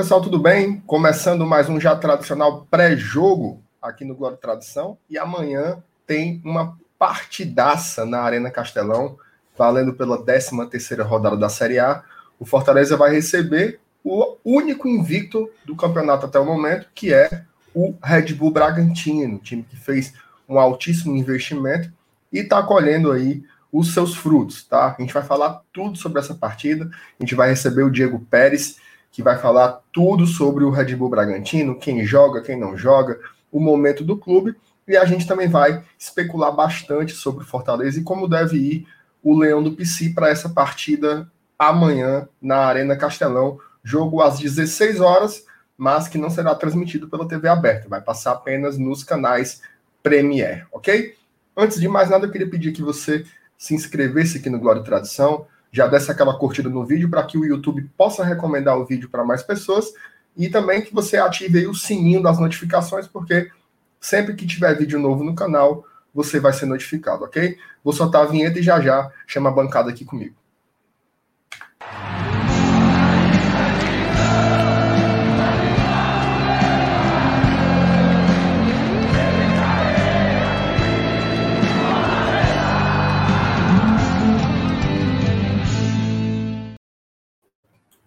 pessoal, tudo bem? Começando mais um já tradicional pré-jogo aqui no Glória Tradição. E amanhã tem uma partidaça na Arena Castelão, valendo pela 13 terceira rodada da Série A. O Fortaleza vai receber o único invicto do campeonato até o momento, que é o Red Bull Bragantino, time que fez um altíssimo investimento e está colhendo aí os seus frutos, tá? A gente vai falar tudo sobre essa partida. A gente vai receber o Diego Pérez, que vai falar tudo sobre o Red Bull Bragantino, quem joga, quem não joga, o momento do clube. E a gente também vai especular bastante sobre o Fortaleza e como deve ir o Leão do Pici para essa partida amanhã na Arena Castelão. Jogo às 16 horas, mas que não será transmitido pela TV aberta, vai passar apenas nos canais Premier, ok? Antes de mais nada, eu queria pedir que você se inscrevesse aqui no Glória e Tradição, já desse aquela curtida no vídeo para que o YouTube possa recomendar o vídeo para mais pessoas e também que você ative o sininho das notificações, porque sempre que tiver vídeo novo no canal, você vai ser notificado, ok? Vou soltar a vinheta e já já chama a bancada aqui comigo.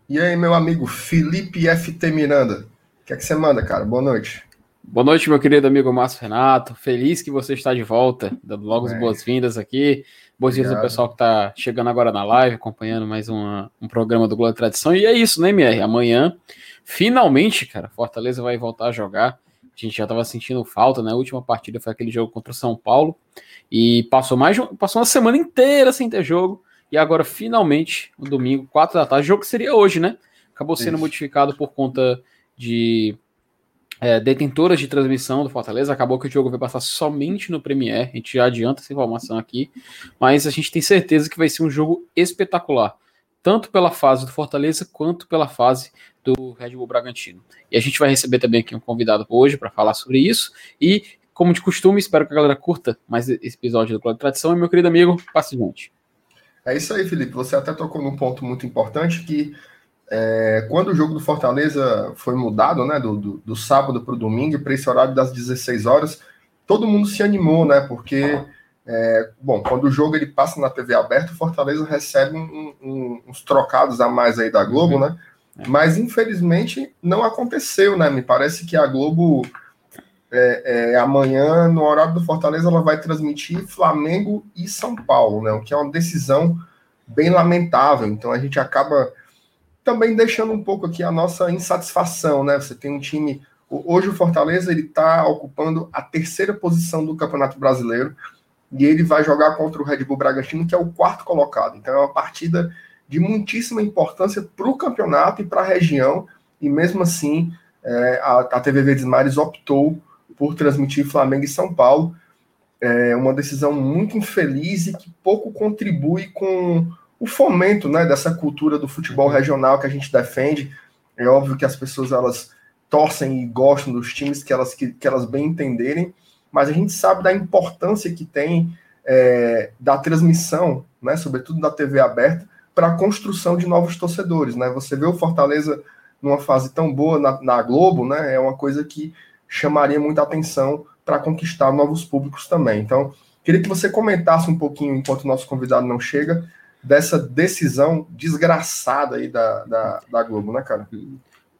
E aí, meu amigo Felipe FT Miranda, o que é que você manda, cara? Boa noite. Boa noite, meu querido amigo Márcio Renato. Feliz que você está de volta, dando logo as boas-vindas aqui. Boas-vindas ao pessoal que está chegando agora na live, acompanhando mais uma, um programa do Globo Tradição. E é isso, né, MR? Amanhã, finalmente, cara, Fortaleza vai voltar a jogar. A gente já estava sentindo falta, né? A última partida foi aquele jogo contra o São Paulo. E passou mais passou uma semana inteira sem ter jogo. E agora, finalmente, no domingo, 4 da tarde, o jogo que seria hoje, né? Acabou sendo Isso. modificado por conta de é, detentoras de transmissão do Fortaleza. Acabou que o jogo vai passar somente no Premier. A gente já adianta essa informação aqui. Mas a gente tem certeza que vai ser um jogo espetacular. Tanto pela fase do Fortaleza quanto pela fase do Red Bull Bragantino. E a gente vai receber também aqui um convidado hoje para falar sobre isso. E, como de costume, espero que a galera curta mais esse episódio do Clube de Tradição. E meu querido amigo, passe adiante. É isso aí, Felipe. Você até tocou num ponto muito importante que é, quando o jogo do Fortaleza foi mudado, né, do, do, do sábado para o domingo, para esse horário das 16 horas, todo mundo se animou, né, porque, é, bom, quando o jogo ele passa na TV aberta, o Fortaleza recebe um, um, uns trocados a mais aí da Globo, né, mas infelizmente não aconteceu, né, me parece que a Globo é, é, amanhã, no horário do Fortaleza, ela vai transmitir Flamengo e São Paulo, né? O que é uma decisão bem lamentável. Então a gente acaba também deixando um pouco aqui a nossa insatisfação, né? Você tem um time. Hoje o Fortaleza ele está ocupando a terceira posição do Campeonato Brasileiro e ele vai jogar contra o Red Bull Bragantino, que é o quarto colocado. Então é uma partida de muitíssima importância para o campeonato e para a região. E mesmo assim, é, a, a TV Verdes Mares optou por transmitir Flamengo e São Paulo. É uma decisão muito infeliz e que pouco contribui com o fomento né, dessa cultura do futebol regional que a gente defende. É óbvio que as pessoas elas torcem e gostam dos times que elas, que, que elas bem entenderem, mas a gente sabe da importância que tem é, da transmissão, né, sobretudo da TV aberta, para a construção de novos torcedores. Né? Você vê o Fortaleza numa fase tão boa na, na Globo, né, é uma coisa que chamaria muita atenção para conquistar novos públicos também. Então, queria que você comentasse um pouquinho, enquanto o nosso convidado não chega, dessa decisão desgraçada aí da, da, da Globo, né, cara?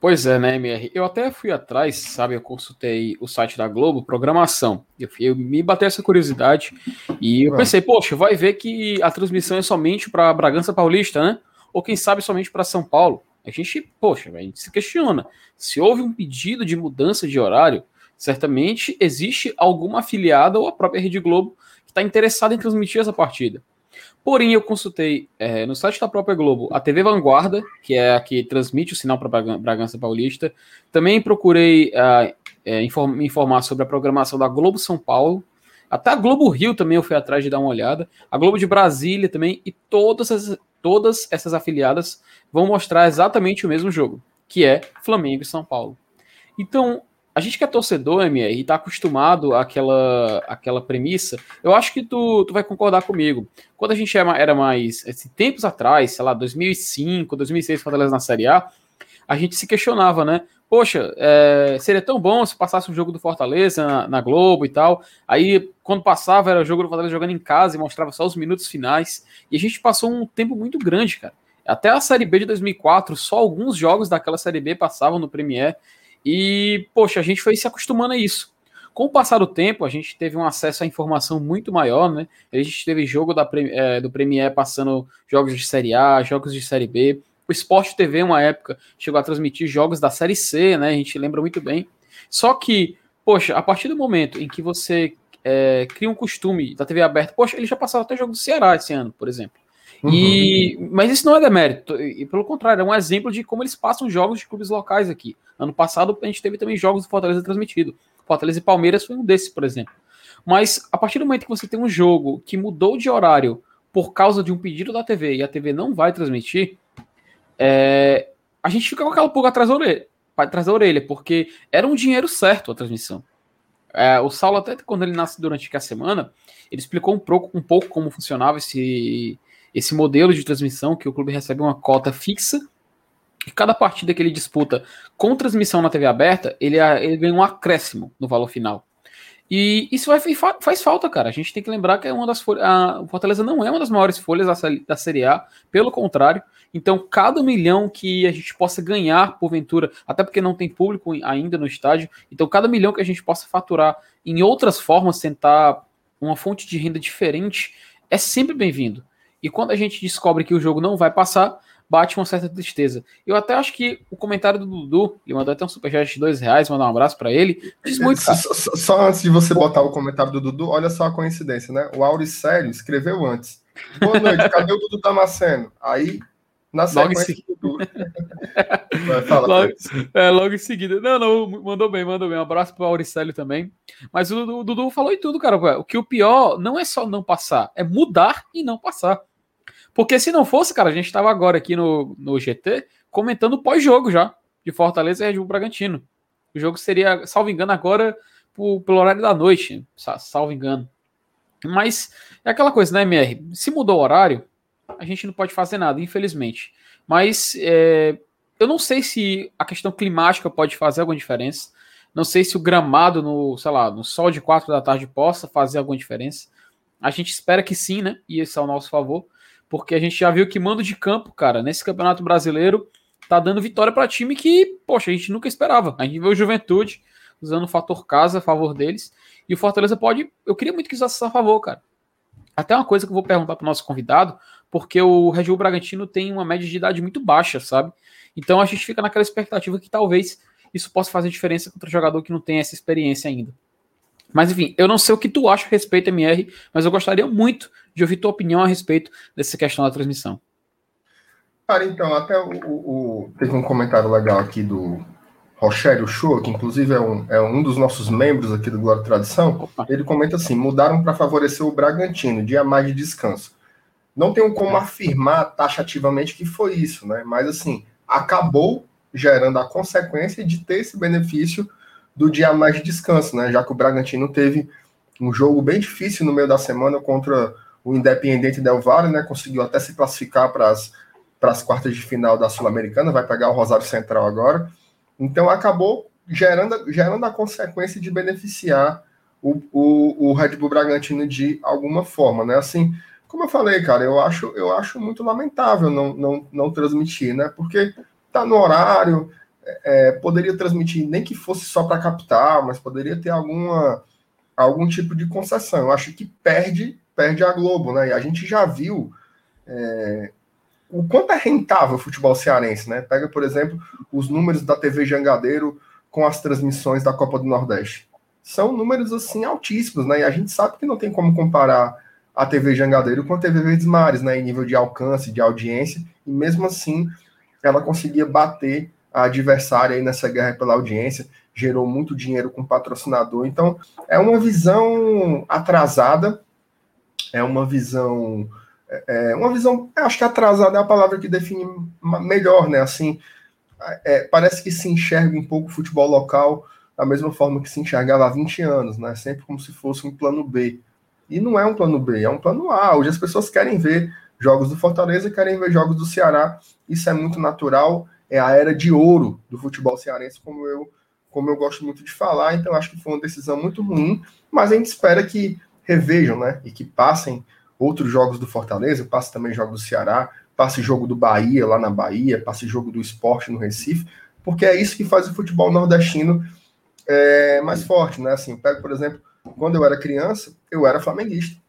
Pois é, né, MR? Eu até fui atrás, sabe? Eu consultei o site da Globo, programação. Eu, eu me bateu essa curiosidade e eu pensei, poxa, vai ver que a transmissão é somente para Bragança Paulista, né? Ou quem sabe somente para São Paulo. A gente, poxa, a gente se questiona. Se houve um pedido de mudança de horário, certamente existe alguma afiliada ou a própria Rede Globo que está interessada em transmitir essa partida. Porém, eu consultei é, no site da própria Globo a TV Vanguarda, que é a que transmite o sinal para Bragança Paulista. Também procurei uh, é, me informar sobre a programação da Globo São Paulo. Até a Globo Rio também eu fui atrás de dar uma olhada. A Globo de Brasília também. E todas, as, todas essas afiliadas vão mostrar exatamente o mesmo jogo, que é Flamengo e São Paulo. Então, a gente que é torcedor, MR, e tá acostumado àquela, àquela premissa, eu acho que tu, tu vai concordar comigo. Quando a gente era mais, assim, tempos atrás, sei lá, 2005, 2006, Fortaleza na Série A, a gente se questionava, né? Poxa, é, seria tão bom se passasse um jogo do Fortaleza na, na, Globo e tal. Aí, quando passava, era o jogo do Fortaleza jogando em casa e mostrava só os minutos finais. E a gente passou um tempo muito grande, cara. Até a Série B de 2004, só alguns jogos daquela Série B passavam no Premier. E, poxa, a gente foi se acostumando a isso. Com o passar do tempo, a gente teve um acesso à informação muito maior, né? A gente teve jogo da, é, do Premier passando jogos de Série A, jogos de Série B. Sport TV, uma época, chegou a transmitir jogos da Série C, né? A gente lembra muito bem. Só que, poxa, a partir do momento em que você é, cria um costume da TV aberta, poxa, ele já passou até jogo do Ceará esse ano, por exemplo. Uhum. E, mas isso não é demérito, e pelo contrário, é um exemplo de como eles passam jogos de clubes locais aqui. Ano passado a gente teve também jogos do Fortaleza transmitido. Fortaleza e Palmeiras foi um desses, por exemplo. Mas a partir do momento que você tem um jogo que mudou de horário por causa de um pedido da TV e a TV não vai transmitir, é, a gente fica com aquela pulga atrás da orelha, atrás da orelha porque era um dinheiro certo a transmissão. É, o Saulo, até quando ele nasce durante a semana, ele explicou um pouco, um pouco como funcionava esse, esse modelo de transmissão, que o clube recebe uma cota fixa e cada partida que ele disputa com transmissão na TV aberta, ele, ele ganha um acréscimo no valor final. E isso vai, faz falta, cara. A gente tem que lembrar que é uma das folhas. O Fortaleza não é uma das maiores folhas da Série A, pelo contrário. Então, cada milhão que a gente possa ganhar, porventura, até porque não tem público ainda no estádio, então, cada milhão que a gente possa faturar em outras formas, tentar uma fonte de renda diferente, é sempre bem-vindo. E quando a gente descobre que o jogo não vai passar, bate uma certa tristeza. Eu até acho que o comentário do Dudu, ele mandou até um superchat de dois reais, mandar um abraço para ele. Diz muito. Só, só, antes de você botar o comentário do Dudu, olha só a coincidência, né? O Auricélio escreveu antes. Boa noite, cadê o Dudu Damasceno? Aí, na logo em seguida. Logo, é, logo em seguida. Não, não, mandou bem, mandou bem. Um abraço pro Auricélio também. Mas o Dudu, o Dudu falou em tudo, cara. O que o pior não é só não passar, é mudar e não passar. Porque se não fosse, cara, a gente estava agora aqui no, no GT comentando pós-jogo já, de Fortaleza e Red Bull Bragantino. O jogo seria, salvo engano, agora pelo horário da noite, salvo engano. Mas é aquela coisa, né, MR? Se mudou o horário, a gente não pode fazer nada, infelizmente. Mas é, eu não sei se a questão climática pode fazer alguma diferença. Não sei se o gramado no, sei lá, no sol de quatro da tarde possa fazer alguma diferença. A gente espera que sim, né? E isso é ao nosso favor porque a gente já viu que mando de campo, cara, nesse Campeonato Brasileiro, tá dando vitória para time que, poxa, a gente nunca esperava. A gente viu o Juventude usando o fator casa a favor deles, e o Fortaleza pode, eu queria muito que usasse a favor, cara. Até uma coisa que eu vou perguntar pro nosso convidado, porque o Red Bull Bragantino tem uma média de idade muito baixa, sabe? Então a gente fica naquela expectativa que talvez isso possa fazer diferença contra jogador que não tem essa experiência ainda. Mas enfim, eu não sei o que tu acha a respeito, MR, mas eu gostaria muito de ouvir tua opinião a respeito dessa questão da transmissão. Cara, então, até o, o teve um comentário legal aqui do Rogério Show, que inclusive é um, é um dos nossos membros aqui do Glória Tradição. Opa. Ele comenta assim: mudaram para favorecer o Bragantino, dia mais de descanso. Não tenho como afirmar taxativamente que foi isso, né? Mas assim, acabou gerando a consequência de ter esse benefício do dia mais de descanso, né? Já que o Bragantino teve um jogo bem difícil no meio da semana contra o Independiente Del Valle, né? Conseguiu até se classificar para as quartas de final da Sul-Americana, vai pegar o Rosário Central agora. Então acabou gerando, gerando a consequência de beneficiar o, o, o Red Bull Bragantino de alguma forma, né? Assim, como eu falei, cara, eu acho, eu acho muito lamentável não, não, não transmitir, né? Porque tá no horário, é, poderia transmitir, nem que fosse só para capital, mas poderia ter alguma, algum tipo de concessão. Eu acho que perde, perde a Globo, né? E a gente já viu é, o quanto é rentável o futebol cearense, né? Pega, por exemplo, os números da TV Jangadeiro com as transmissões da Copa do Nordeste. São números assim altíssimos, né? E a gente sabe que não tem como comparar a TV Jangadeiro com a TV Verdes Mares, né? Em nível de alcance, de audiência, e mesmo assim ela conseguia bater a adversária aí nessa guerra pela audiência, gerou muito dinheiro com patrocinador. Então, é uma visão atrasada, é uma visão. É, é uma visão, acho que atrasada é a palavra que define melhor, né? Assim, é, parece que se enxerga um pouco o futebol local da mesma forma que se enxergava há 20 anos, né? Sempre como se fosse um plano B. E não é um plano B, é um plano A. Hoje as pessoas querem ver jogos do Fortaleza, querem ver jogos do Ceará. Isso é muito natural é a era de ouro do futebol cearense, como eu, como eu gosto muito de falar. Então, acho que foi uma decisão muito ruim, mas a gente espera que revejam, né? E que passem outros jogos do Fortaleza, passe também jogos do Ceará, passe jogo do Bahia lá na Bahia, passe jogo do esporte no Recife, porque é isso que faz o futebol nordestino é, mais forte, né? Assim, pego, por exemplo, quando eu era criança, eu era flamenguista,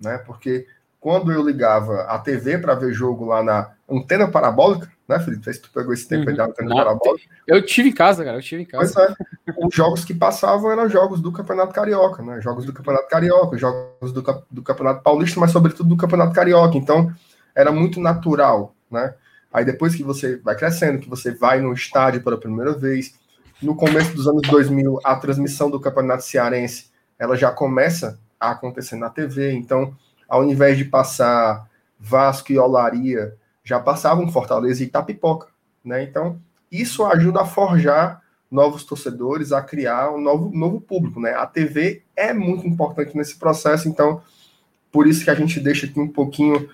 né? Porque quando eu ligava a TV para ver jogo lá na antena parabólica, né, Felipe? Se tu pegou esse tempo uhum. aí da antena Não, parabólica. Eu tive em casa, cara, eu tive em casa. Pois é. Os jogos que passavam eram jogos do Campeonato Carioca, né? Jogos do Campeonato Carioca, jogos do, do Campeonato Paulista, mas sobretudo do Campeonato Carioca. Então, era muito natural, né? Aí depois que você vai crescendo, que você vai no estádio pela primeira vez, no começo dos anos 2000, a transmissão do Campeonato Cearense, ela já começa a acontecer na TV, então ao invés de passar Vasco e Olaria, já passavam Fortaleza e Itapipoca, né? Então, isso ajuda a forjar novos torcedores, a criar um novo, novo público, né? A TV é muito importante nesse processo, então, por isso que a gente deixa aqui um pouquinho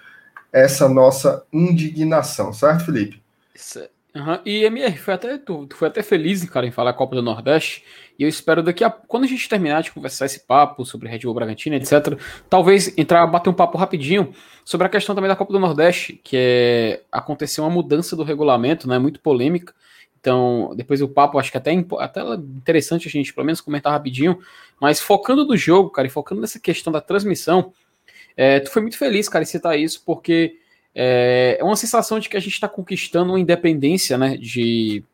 essa nossa indignação, certo, Felipe? Certo. Uhum. E MR, foi até, tu, tu foi até feliz, cara, em falar Copa do Nordeste. E eu espero daqui a quando a gente terminar de conversar esse papo sobre Red Bull Bragantino, etc., talvez entrar, bater um papo rapidinho sobre a questão também da Copa do Nordeste, que é aconteceu uma mudança do regulamento, né? Muito polêmica. Então, depois o papo, acho que até, até interessante a gente, pelo menos, comentar rapidinho. Mas focando no jogo, cara, e focando nessa questão da transmissão, é, tu foi muito feliz, cara, em citar isso, porque é, é uma sensação de que a gente está conquistando uma independência, né? De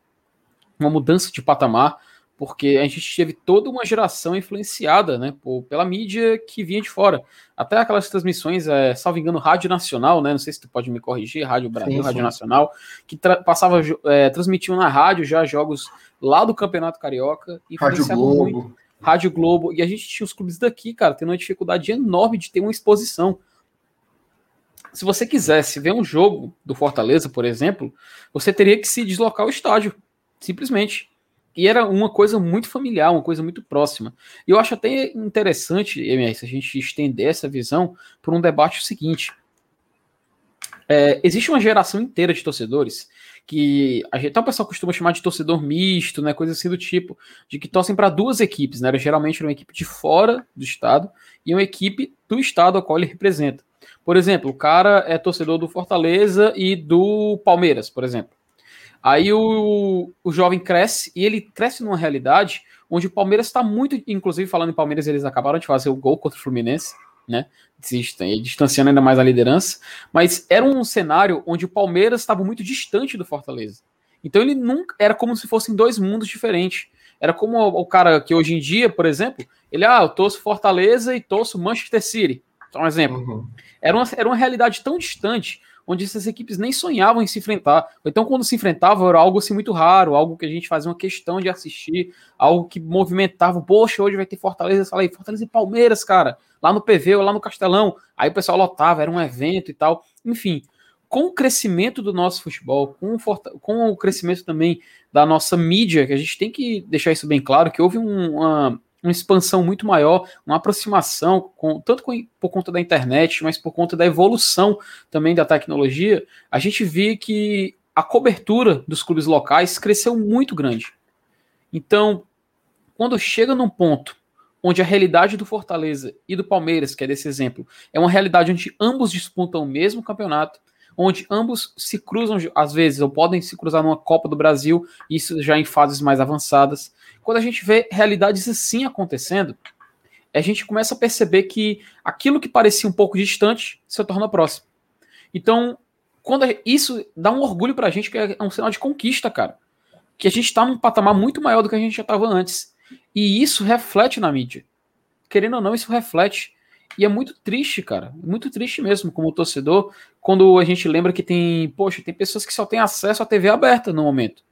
uma mudança de patamar, porque a gente teve toda uma geração influenciada, né? Por, pela mídia que vinha de fora. Até aquelas transmissões, é, salvo engano, Rádio Nacional, né? Não sei se tu pode me corrigir, Rádio Brasil, sim, sim. Rádio Nacional, que passava, é, transmitiam na rádio já jogos lá do Campeonato Carioca. Rádio Globo. Muito, Rádio Globo. E a gente tinha os clubes daqui, cara, tendo uma dificuldade enorme de ter uma exposição se você quisesse ver um jogo do Fortaleza, por exemplo, você teria que se deslocar ao estádio, simplesmente. E era uma coisa muito familiar, uma coisa muito próxima. E eu acho até interessante, MS, a gente estender essa visão por um debate seguinte. É, existe uma geração inteira de torcedores que a gente, então o pessoal costuma chamar de torcedor misto, né, coisa assim do tipo, de que torcem para duas equipes, né, geralmente uma equipe de fora do estado e uma equipe do estado ao qual ele representa. Por exemplo, o cara é torcedor do Fortaleza e do Palmeiras, por exemplo. Aí o, o jovem cresce e ele cresce numa realidade onde o Palmeiras está muito, inclusive falando em Palmeiras, eles acabaram de fazer o gol contra o Fluminense, né? Distanciando ainda mais a liderança, mas era um cenário onde o Palmeiras estava muito distante do Fortaleza. Então ele nunca era como se fossem dois mundos diferentes. Era como o, cara que hoje em dia, por exemplo, ele ah, eu torço Fortaleza e torço Manchester City. Só um exemplo. Uhum. Era, uma, era uma realidade tão distante onde essas equipes nem sonhavam em se enfrentar. Então, quando se enfrentavam, era algo assim muito raro, algo que a gente fazia uma questão de assistir, algo que movimentava. Poxa, hoje vai ter Fortaleza, fala aí, Fortaleza e Palmeiras, cara, lá no PV ou lá no Castelão. Aí o pessoal lotava, era um evento e tal. Enfim, com o crescimento do nosso futebol, com o, com o crescimento também da nossa mídia, que a gente tem que deixar isso bem claro, que houve um, uma, uma expansão muito maior, uma aproximação, com, tanto com, por conta da internet, mas por conta da evolução também da tecnologia, a gente vê que a cobertura dos clubes locais cresceu muito grande. Então, quando chega num ponto onde a realidade do Fortaleza e do Palmeiras, que é desse exemplo, é uma realidade onde ambos disputam o mesmo campeonato, onde ambos se cruzam às vezes, ou podem se cruzar numa Copa do Brasil, isso já em fases mais avançadas. Quando a gente vê realidades assim acontecendo, a gente começa a perceber que aquilo que parecia um pouco distante se torna próximo. Então, quando isso dá um orgulho pra gente, que é um sinal de conquista, cara. Que a gente tá num patamar muito maior do que a gente já estava antes. E isso reflete na mídia. Querendo ou não, isso reflete. E é muito triste, cara. Muito triste mesmo, como torcedor, quando a gente lembra que tem, poxa, tem pessoas que só têm acesso à TV aberta no momento.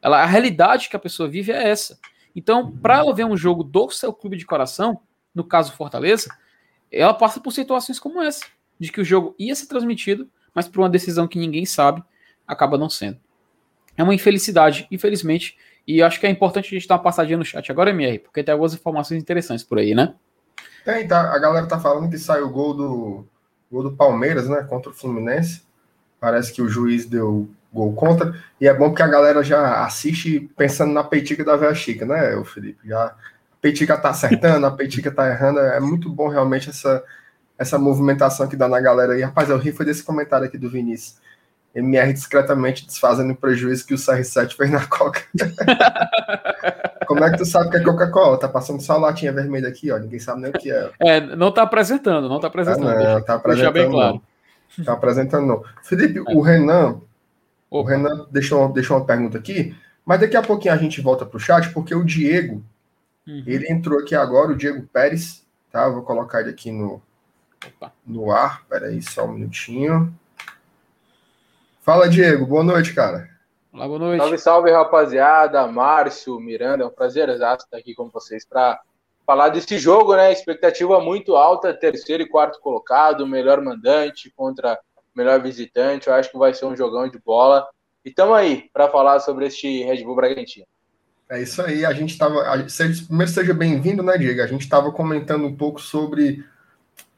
Ela, a realidade que a pessoa vive é essa. Então, para ela ver um jogo do seu clube de coração, no caso Fortaleza, ela passa por situações como essa, de que o jogo ia ser transmitido, mas por uma decisão que ninguém sabe, acaba não sendo. É uma infelicidade, infelizmente, e acho que é importante a gente dar uma passadinha no chat agora, MR, porque tem algumas informações interessantes por aí, né? Tem, tá, a galera tá falando que saiu o gol do, gol do Palmeiras, né, contra o Fluminense. Parece que o juiz deu gol contra. E é bom porque a galera já assiste pensando na peitica da Véia Chica, né, o Felipe? Já a peitica tá acertando, a peitica tá errando. É muito bom realmente essa, essa movimentação que dá na galera aí. Rapaz, eu ri foi desse comentário aqui do Vinícius. MR discretamente desfazendo o prejuízo que o CR7 fez na Coca. Como é que tu sabe que é Coca-Cola? Tá passando só a latinha vermelha aqui, ó. Ninguém sabe nem o que é. É, não tá apresentando, não tá apresentando. Ah, não, deixa, tá apresentando. bem claro. Não. Tá apresentando, não. Felipe, é. o Renan. Opa. O Renan deixou, deixou uma pergunta aqui, mas daqui a pouquinho a gente volta pro chat, porque o Diego, uhum. ele entrou aqui agora, o Diego Pérez, tá? Eu vou colocar ele aqui no, Opa. no ar. Peraí, só um minutinho. Fala, Diego. Boa noite, cara. Olá, boa noite. Salve, salve, rapaziada. Márcio, Miranda, é um prazer exato estar aqui com vocês para falar desse jogo, né? Expectativa muito alta, terceiro e quarto colocado, melhor mandante contra melhor visitante. Eu acho que vai ser um jogão de bola. E estamos aí para falar sobre este Red Bull Bragantino. É isso aí, a gente estava. Primeiro seja bem-vindo, né, Diego? A gente estava comentando um pouco sobre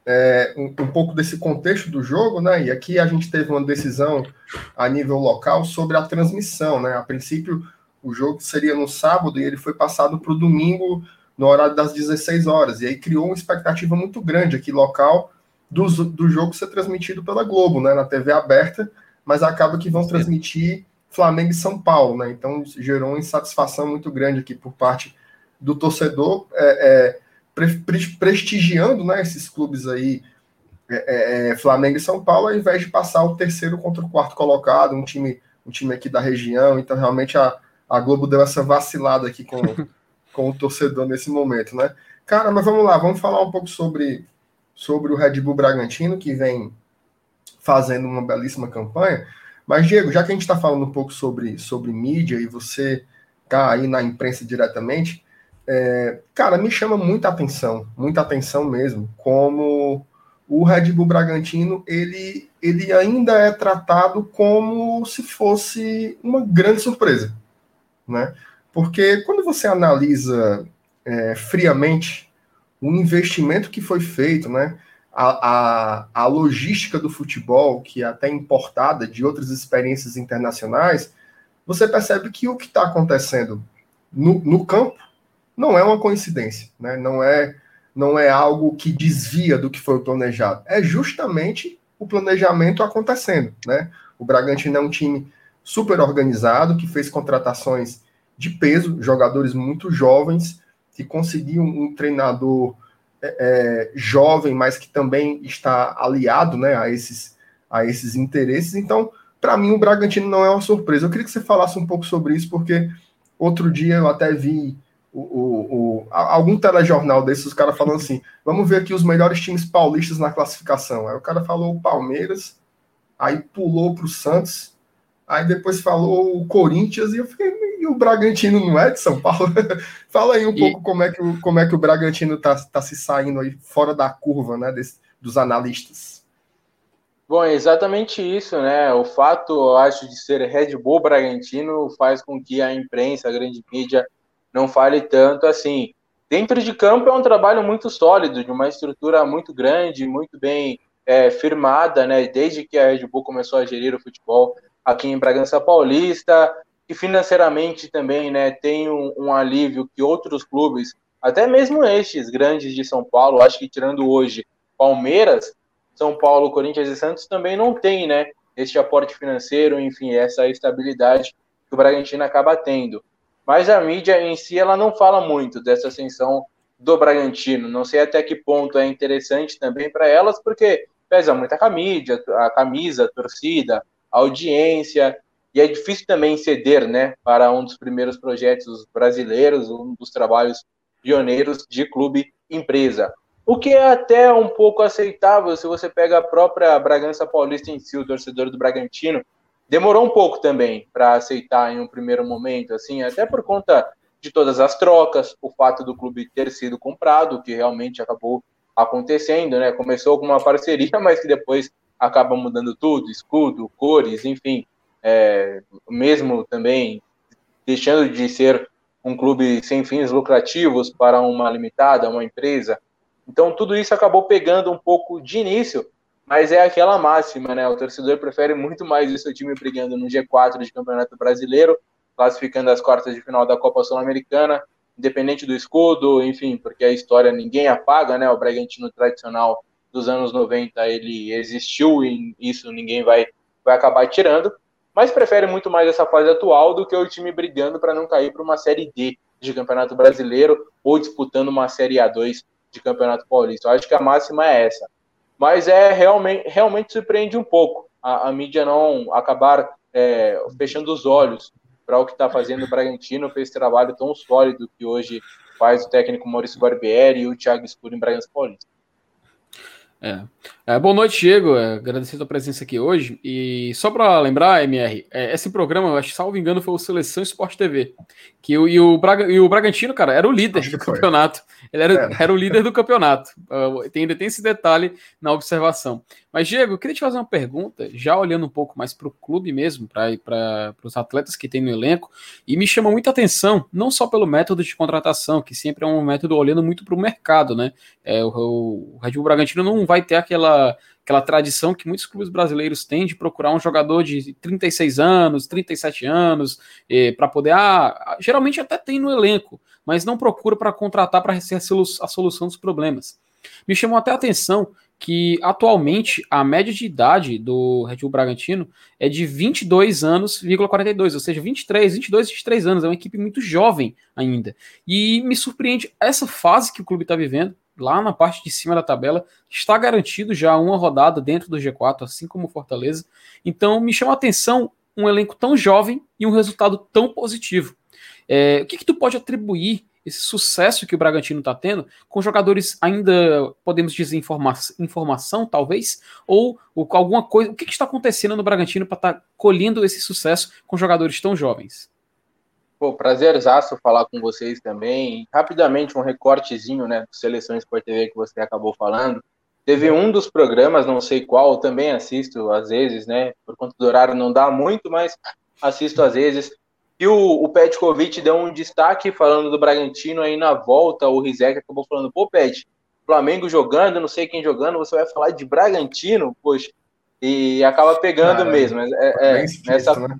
é, um, um, pouco desse contexto do jogo, né? E aqui a gente teve uma decisão a nível local sobre a transmissão, né? A princípio, o jogo seria no sábado e ele foi passado para o domingo no horário das 16 horas. E aí criou uma expectativa muito grande aqui local do, do jogo ser transmitido pela Globo, né? Na TV aberta, mas acaba que vão transmitir Flamengo e São Paulo, né? Então gerou uma insatisfação muito grande aqui por parte do torcedor. É, é, prestigiando né, esses clubes aí, é, é, é, Flamengo e São Paulo, ao invés de passar o terceiro contra o quarto colocado, um time, um time aqui da região. Então, realmente, a, a Globo deu essa vacilada aqui com, com o torcedor nesse momento, né? Cara, mas vamos lá, vamos falar um pouco sobre, sobre o Red Bull Bragantino, que vem fazendo uma belíssima campanha. Mas, Diego, já que a gente está falando um pouco sobre, sobre mídia e você está aí na imprensa diretamente, é, cara, me chama muita atenção, muita atenção mesmo, como o Red Bull Bragantino ele, ele ainda é tratado como se fosse uma grande surpresa, né? Porque quando você analisa é, friamente o investimento que foi feito, né? A, a, a logística do futebol, que é até importada de outras experiências internacionais, você percebe que o que está acontecendo no, no campo não é uma coincidência, né? não, é, não é algo que desvia do que foi planejado. É justamente o planejamento acontecendo. Né? O Bragantino é um time super organizado, que fez contratações de peso, jogadores muito jovens, que conseguiu um treinador é, é, jovem, mas que também está aliado né, a, esses, a esses interesses. Então, para mim, o Bragantino não é uma surpresa. Eu queria que você falasse um pouco sobre isso, porque outro dia eu até vi o, o, o, algum telejornal desses, os caras falando assim: vamos ver aqui os melhores times paulistas na classificação. Aí o cara falou o Palmeiras, aí pulou para o Santos, aí depois falou o Corinthians, e eu fiquei, e o Bragantino não é de São Paulo? Fala aí um e... pouco como é, que o, como é que o Bragantino está tá se saindo aí fora da curva né, desse, dos analistas. Bom, é exatamente isso, né? O fato, eu acho, de ser Red Bull Bragantino faz com que a imprensa, a grande mídia, não fale tanto assim. Dentro de campo é um trabalho muito sólido, de uma estrutura muito grande, muito bem é, firmada, né? Desde que a Red Bull começou a gerir o futebol aqui em Bragança Paulista, e financeiramente também, né? Tem um, um alívio que outros clubes, até mesmo estes grandes de São Paulo, acho que tirando hoje Palmeiras, São Paulo, Corinthians e Santos também não tem, né? Este aporte financeiro, enfim, essa estabilidade que o Bragantino acaba tendo mas a mídia em si ela não fala muito dessa ascensão do Bragantino. Não sei até que ponto é interessante também para elas, porque pesa muito a camisa, a camisa, a torcida, a audiência, e é difícil também ceder, né, para um dos primeiros projetos brasileiros, um dos trabalhos pioneiros de clube empresa. O que é até um pouco aceitável se você pega a própria Bragança Paulista em si, o torcedor do Bragantino, demorou um pouco também para aceitar em um primeiro momento, assim, até por conta de todas as trocas, o fato do clube ter sido comprado, que realmente acabou acontecendo, né? Começou com uma parceria, mas que depois acaba mudando tudo, escudo, cores, enfim, é, mesmo também deixando de ser um clube sem fins lucrativos para uma limitada, uma empresa. Então tudo isso acabou pegando um pouco de início mas é aquela máxima, né? O torcedor prefere muito mais o seu time brigando no G4 de Campeonato Brasileiro, classificando as quartas de final da Copa Sul-Americana, independente do escudo, enfim, porque a história ninguém apaga, né? O Bragantino tradicional dos anos 90, ele existiu e isso ninguém vai, vai acabar tirando, mas prefere muito mais essa fase atual do que o time brigando para não cair para uma Série D de Campeonato Brasileiro ou disputando uma Série A2 de Campeonato Paulista. Eu acho que a máxima é essa mas é realmente, realmente surpreende um pouco a, a mídia não acabar é, fechando os olhos para o que está fazendo o Bragantino, para esse trabalho tão sólido que hoje faz o técnico Maurício Barbieri e o Thiago Escuro em Bragança. É. é. boa noite, Diego. É, agradecer a tua presença aqui hoje. E só para lembrar, MR, é, esse programa, eu acho, salvo engano, foi o Seleção Esporte TV. Que o, e, o Braga, e o Bragantino, cara, era o líder do campeonato. Ele era, é. era o líder do campeonato. Uh, tem, ainda tem esse detalhe na observação. Mas, Diego, eu queria te fazer uma pergunta, já olhando um pouco mais para o clube mesmo, para os atletas que tem no elenco, e me chama muita atenção, não só pelo método de contratação, que sempre é um método olhando muito para o mercado, né? É, o, o Red Bull Bragantino não vai ter aquela aquela tradição que muitos clubes brasileiros têm de procurar um jogador de 36 anos, 37 anos, eh, para poder. Ah, geralmente até tem no elenco, mas não procura para contratar para ser a solução dos problemas. Me chamou até a atenção que atualmente a média de idade do Red Bull Bragantino é de 22 anos, 42, ou seja, 23, 22, 23 anos, é uma equipe muito jovem ainda. E me surpreende essa fase que o clube está vivendo, lá na parte de cima da tabela, está garantido já uma rodada dentro do G4, assim como o Fortaleza. Então me chama a atenção um elenco tão jovem e um resultado tão positivo. É, o que, que tu pode atribuir esse sucesso que o Bragantino está tendo com jogadores ainda, podemos dizer, informa informação, talvez? Ou, ou alguma coisa. O que, que está acontecendo no Bragantino para estar tá colhendo esse sucesso com jogadores tão jovens? Pô, prazerzaço falar com vocês também. Rapidamente, um recortezinho, né, do Seleção Sport TV que você acabou falando. Teve um dos programas, não sei qual, também assisto às vezes, né, por conta do horário não dá muito, mas assisto às vezes. E o, o Petkovic deu um destaque falando do Bragantino aí na volta, o Rizek acabou falando, pô, Pet, Flamengo jogando, não sei quem jogando, você vai falar de Bragantino? Poxa, e acaba pegando ah, mesmo. É, é, essa, né?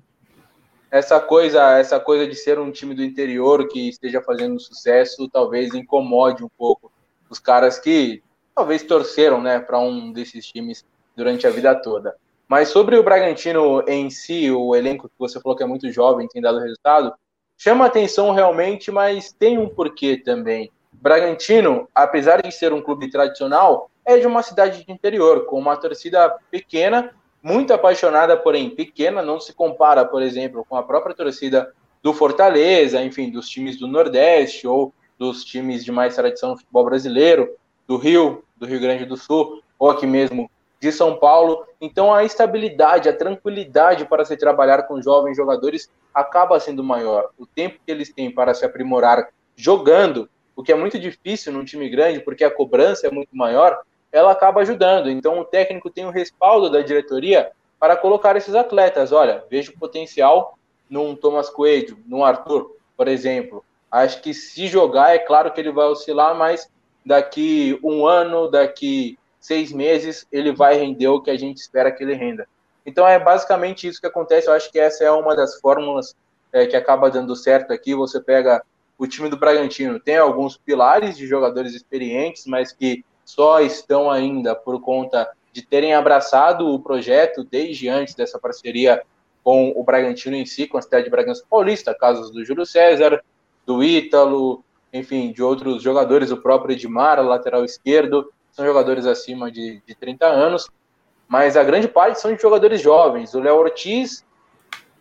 essa coisa, essa coisa de ser um time do interior que esteja fazendo sucesso, talvez incomode um pouco os caras que talvez torceram, né, para um desses times durante a vida toda. Mas sobre o Bragantino em si, o elenco que você falou que é muito jovem, tem dado resultado, chama atenção realmente, mas tem um porquê também. Bragantino, apesar de ser um clube tradicional, é de uma cidade de interior, com uma torcida pequena muito apaixonada, porém pequena, não se compara, por exemplo, com a própria torcida do Fortaleza, enfim, dos times do Nordeste ou dos times de mais tradição no futebol brasileiro, do Rio, do Rio Grande do Sul, ou aqui mesmo de São Paulo. Então a estabilidade, a tranquilidade para se trabalhar com jovens jogadores acaba sendo maior. O tempo que eles têm para se aprimorar jogando, o que é muito difícil num time grande, porque a cobrança é muito maior, ela acaba ajudando. Então o técnico tem o respaldo da diretoria para colocar esses atletas. Olha, vejo potencial num Thomas Coelho, num Arthur, por exemplo. Acho que se jogar, é claro que ele vai oscilar, mas daqui um ano, daqui seis meses, ele vai render o que a gente espera que ele renda. Então é basicamente isso que acontece. Eu acho que essa é uma das fórmulas é, que acaba dando certo aqui. Você pega o time do Bragantino, tem alguns pilares de jogadores experientes, mas que só estão ainda por conta de terem abraçado o projeto desde antes dessa parceria com o Bragantino em si, com a cidade de Bragança Paulista, casos do Júlio César, do Ítalo, enfim, de outros jogadores, o próprio Edmar, lateral esquerdo, são jogadores acima de, de 30 anos, mas a grande parte são de jogadores jovens. O Léo Ortiz,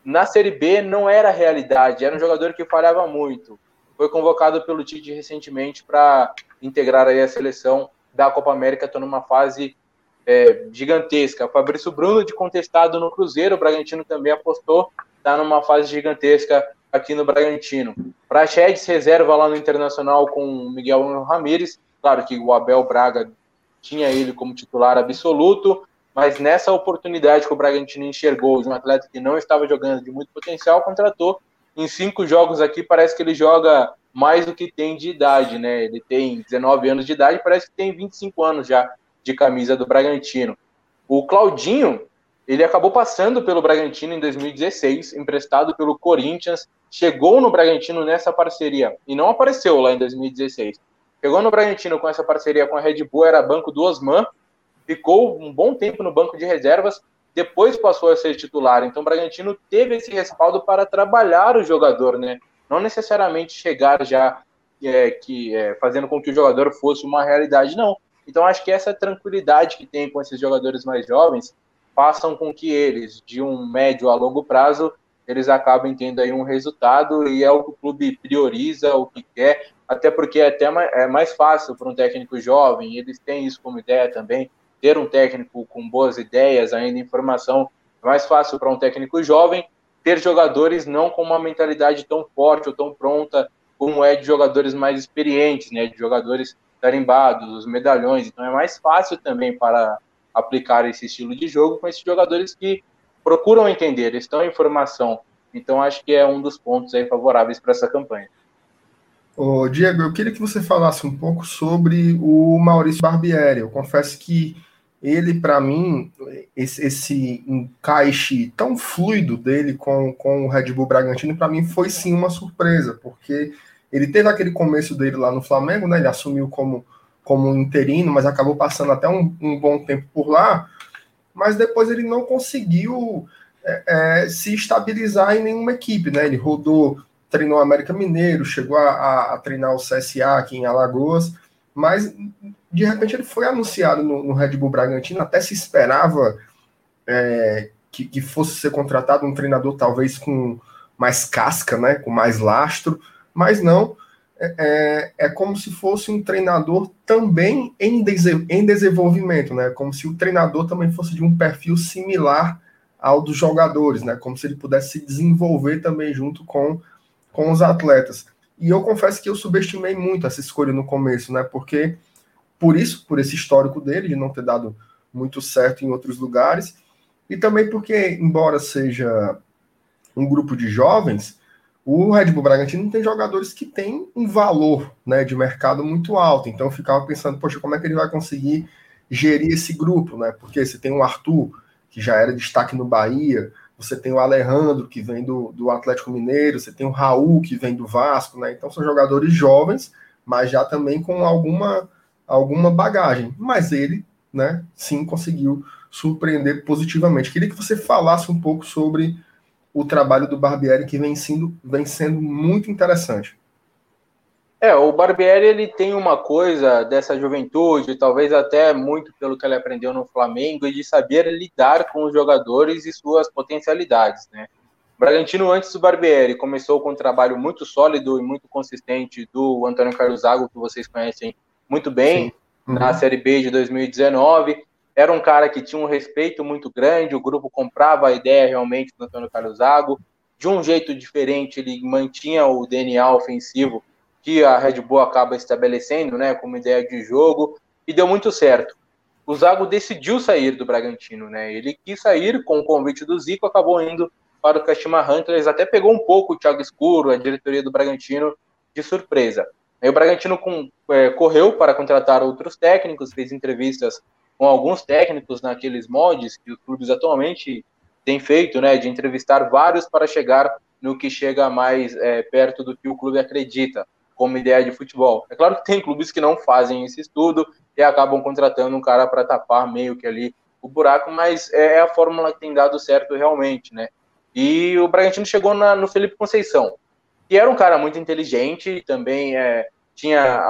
na Série B, não era realidade, era um jogador que falhava muito. Foi convocado pelo Tite recentemente para integrar aí a seleção da Copa América está numa fase é, gigantesca. Fabrício Bruno, de contestado no Cruzeiro, o Bragantino também apostou, está numa fase gigantesca aqui no Bragantino. Prachedes reserva lá no Internacional com Miguel Ramírez. Claro que o Abel Braga tinha ele como titular absoluto, mas nessa oportunidade que o Bragantino enxergou de um atleta que não estava jogando de muito potencial, contratou. Em cinco jogos aqui, parece que ele joga mais do que tem de idade, né? Ele tem 19 anos de idade, parece que tem 25 anos já de camisa do Bragantino. O Claudinho, ele acabou passando pelo Bragantino em 2016, emprestado pelo Corinthians, chegou no Bragantino nessa parceria e não apareceu lá em 2016. Chegou no Bragantino com essa parceria com a Red Bull, era banco do Osman, ficou um bom tempo no banco de reservas, depois passou a ser titular. Então o Bragantino teve esse respaldo para trabalhar o jogador, né? Não necessariamente chegar já é, que é, fazendo com que o jogador fosse uma realidade, não. Então acho que essa tranquilidade que tem com esses jogadores mais jovens façam com que eles, de um médio a longo prazo, eles acabem tendo aí um resultado e é o que o clube prioriza, o que quer, até porque é até é mais fácil para um técnico jovem, eles têm isso como ideia também, ter um técnico com boas ideias, ainda informação, é mais fácil para um técnico jovem ter jogadores não com uma mentalidade tão forte ou tão pronta como é de jogadores mais experientes, né, de jogadores tarimbados, os medalhões. Então é mais fácil também para aplicar esse estilo de jogo com esses jogadores que procuram entender, estão em formação. Então acho que é um dos pontos aí favoráveis para essa campanha. Ô, Diego, eu queria que você falasse um pouco sobre o Maurício Barbieri. Eu confesso que ele, para mim, esse, esse, encaixe tão fluido dele com, com o Red Bull Bragantino, para mim foi sim uma surpresa, porque ele teve aquele começo dele lá no Flamengo, né? Ele assumiu como, como interino, mas acabou passando até um, um bom tempo por lá, mas depois ele não conseguiu é, é, se estabilizar em nenhuma equipe, né? Ele rodou, treinou América Mineiro, chegou a, a, a treinar o CSA aqui em Alagoas, mas de repente ele foi anunciado no, no Red Bull Bragantino, até se esperava é, que, que, fosse ser contratado um treinador talvez com mais casca, né, com mais lastro, mas não, é, é, é como se fosse um treinador também em, em desenvolvimento, né, como se o treinador também fosse de um perfil similar ao dos jogadores, né, como se ele pudesse se desenvolver também junto com, com os atletas. E eu confesso que eu subestimei muito essa escolha no começo, né, porque por isso, por esse histórico dele, de não ter dado muito certo em outros lugares, e também porque, embora seja um grupo de jovens, o Red Bull Bragantino tem jogadores que têm um valor né, de mercado muito alto. Então eu ficava pensando, poxa, como é que ele vai conseguir gerir esse grupo, né? Porque você tem o Arthur, que já era destaque no Bahia, você tem o Alejandro, que vem do, do Atlético Mineiro, você tem o Raul, que vem do Vasco, né? Então são jogadores jovens, mas já também com alguma alguma bagagem, mas ele, né, sim conseguiu surpreender positivamente. Queria que você falasse um pouco sobre o trabalho do Barbieri, que vem sendo, vem sendo muito interessante. É, o Barbieri ele tem uma coisa dessa juventude, talvez até muito pelo que ele aprendeu no Flamengo, e de saber lidar com os jogadores e suas potencialidades, né? O Bragantino, antes do Barbieri, começou com um trabalho muito sólido e muito consistente do Antônio Carlos Zago, que vocês conhecem muito bem uhum. na Série B de 2019. Era um cara que tinha um respeito muito grande, o grupo comprava a ideia realmente do Antônio Carlos Zago. De um jeito diferente, ele mantinha o DNA ofensivo que a Red Bull acaba estabelecendo, né, como ideia de jogo, e deu muito certo. O Zago decidiu sair do Bragantino, né? Ele quis sair com o convite do Zico, acabou indo para o Kashima Hunters, até pegou um pouco o Thiago Escuro, a diretoria do Bragantino, de surpresa. Aí o Bragantino com, é, correu para contratar outros técnicos, fez entrevistas com alguns técnicos naqueles moldes que os clubes atualmente têm feito, né, de entrevistar vários para chegar no que chega mais é, perto do que o clube acredita como ideia de futebol. É claro que tem clubes que não fazem esse estudo e acabam contratando um cara para tapar meio que ali o buraco, mas é, é a fórmula que tem dado certo realmente, né? E o Bragantino chegou na, no Felipe Conceição, que era um cara muito inteligente, também é, tinha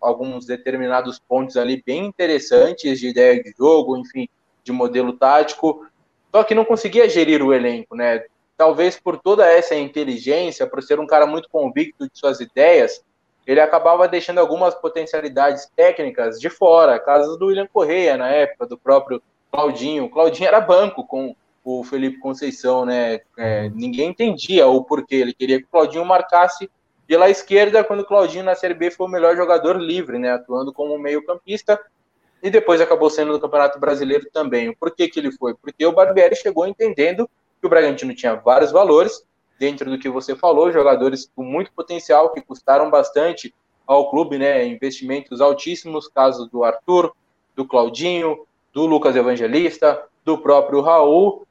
alguns determinados pontos ali bem interessantes de ideia de jogo, enfim, de modelo tático, só que não conseguia gerir o elenco, né? Talvez por toda essa inteligência, por ser um cara muito convicto de suas ideias, ele acabava deixando algumas potencialidades técnicas de fora, casos do William Correia na época, do próprio Claudinho. Claudinho era banco com o Felipe Conceição, né? É, ninguém entendia o porquê. Ele queria que o Claudinho marcasse pela esquerda, quando o Claudinho na Série B foi o melhor jogador livre, né? Atuando como meio-campista. E depois acabou sendo no Campeonato Brasileiro também. Por que, que ele foi? Porque o Barbieri chegou entendendo que o Bragantino tinha vários valores, dentro do que você falou, jogadores com muito potencial, que custaram bastante ao clube, né? Investimentos altíssimos, casos do Arthur, do Claudinho, do Lucas Evangelista, do próprio Raul,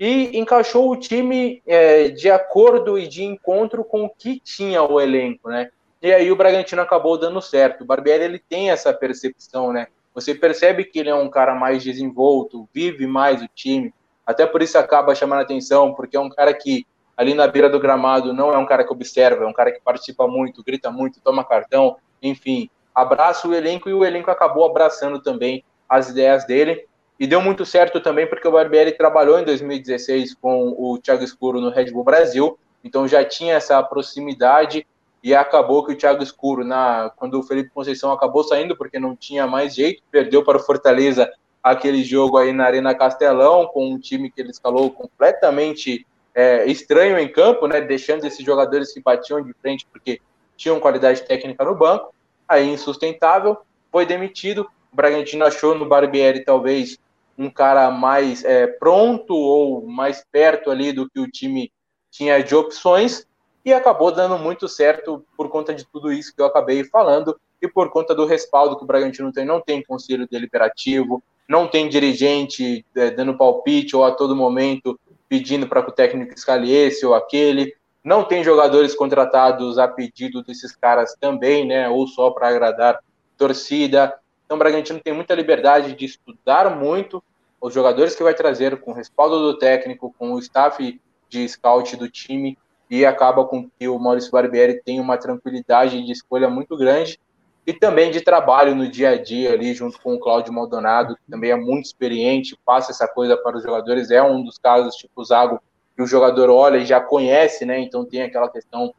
e encaixou o time é, de acordo e de encontro com o que tinha o elenco, né? E aí o Bragantino acabou dando certo. O Barbieri ele tem essa percepção, né? Você percebe que ele é um cara mais desenvolto, vive mais o time. Até por isso acaba chamando atenção, porque é um cara que ali na beira do gramado não é um cara que observa, é um cara que participa muito, grita muito, toma cartão, enfim, abraça o elenco e o elenco acabou abraçando também as ideias dele. E deu muito certo também porque o Barbieri trabalhou em 2016 com o Thiago Escuro no Red Bull Brasil, então já tinha essa proximidade e acabou que o Thiago Escuro, na, quando o Felipe Conceição acabou saindo porque não tinha mais jeito, perdeu para o Fortaleza aquele jogo aí na Arena Castelão, com um time que ele escalou completamente é, estranho em campo, né, deixando esses jogadores que batiam de frente porque tinham qualidade técnica no banco, aí insustentável, foi demitido, o Bragantino achou no Barbieri talvez um cara mais é, pronto ou mais perto ali do que o time tinha de opções e acabou dando muito certo por conta de tudo isso que eu acabei falando e por conta do respaldo que o Bragantino tem. Não tem conselho deliberativo, não tem dirigente é, dando palpite ou a todo momento pedindo para que o técnico escale esse ou aquele. Não tem jogadores contratados a pedido desses caras também, né? Ou só para agradar torcida. Então, o Bragantino tem muita liberdade de estudar muito os jogadores que vai trazer, com o respaldo do técnico, com o staff de scout do time, e acaba com que o Maurício Barbieri tenha uma tranquilidade de escolha muito grande e também de trabalho no dia a dia ali junto com o Cláudio Maldonado, que também é muito experiente, passa essa coisa para os jogadores, é um dos casos tipo o Zago que o jogador olha e já conhece, né? Então tem aquela questão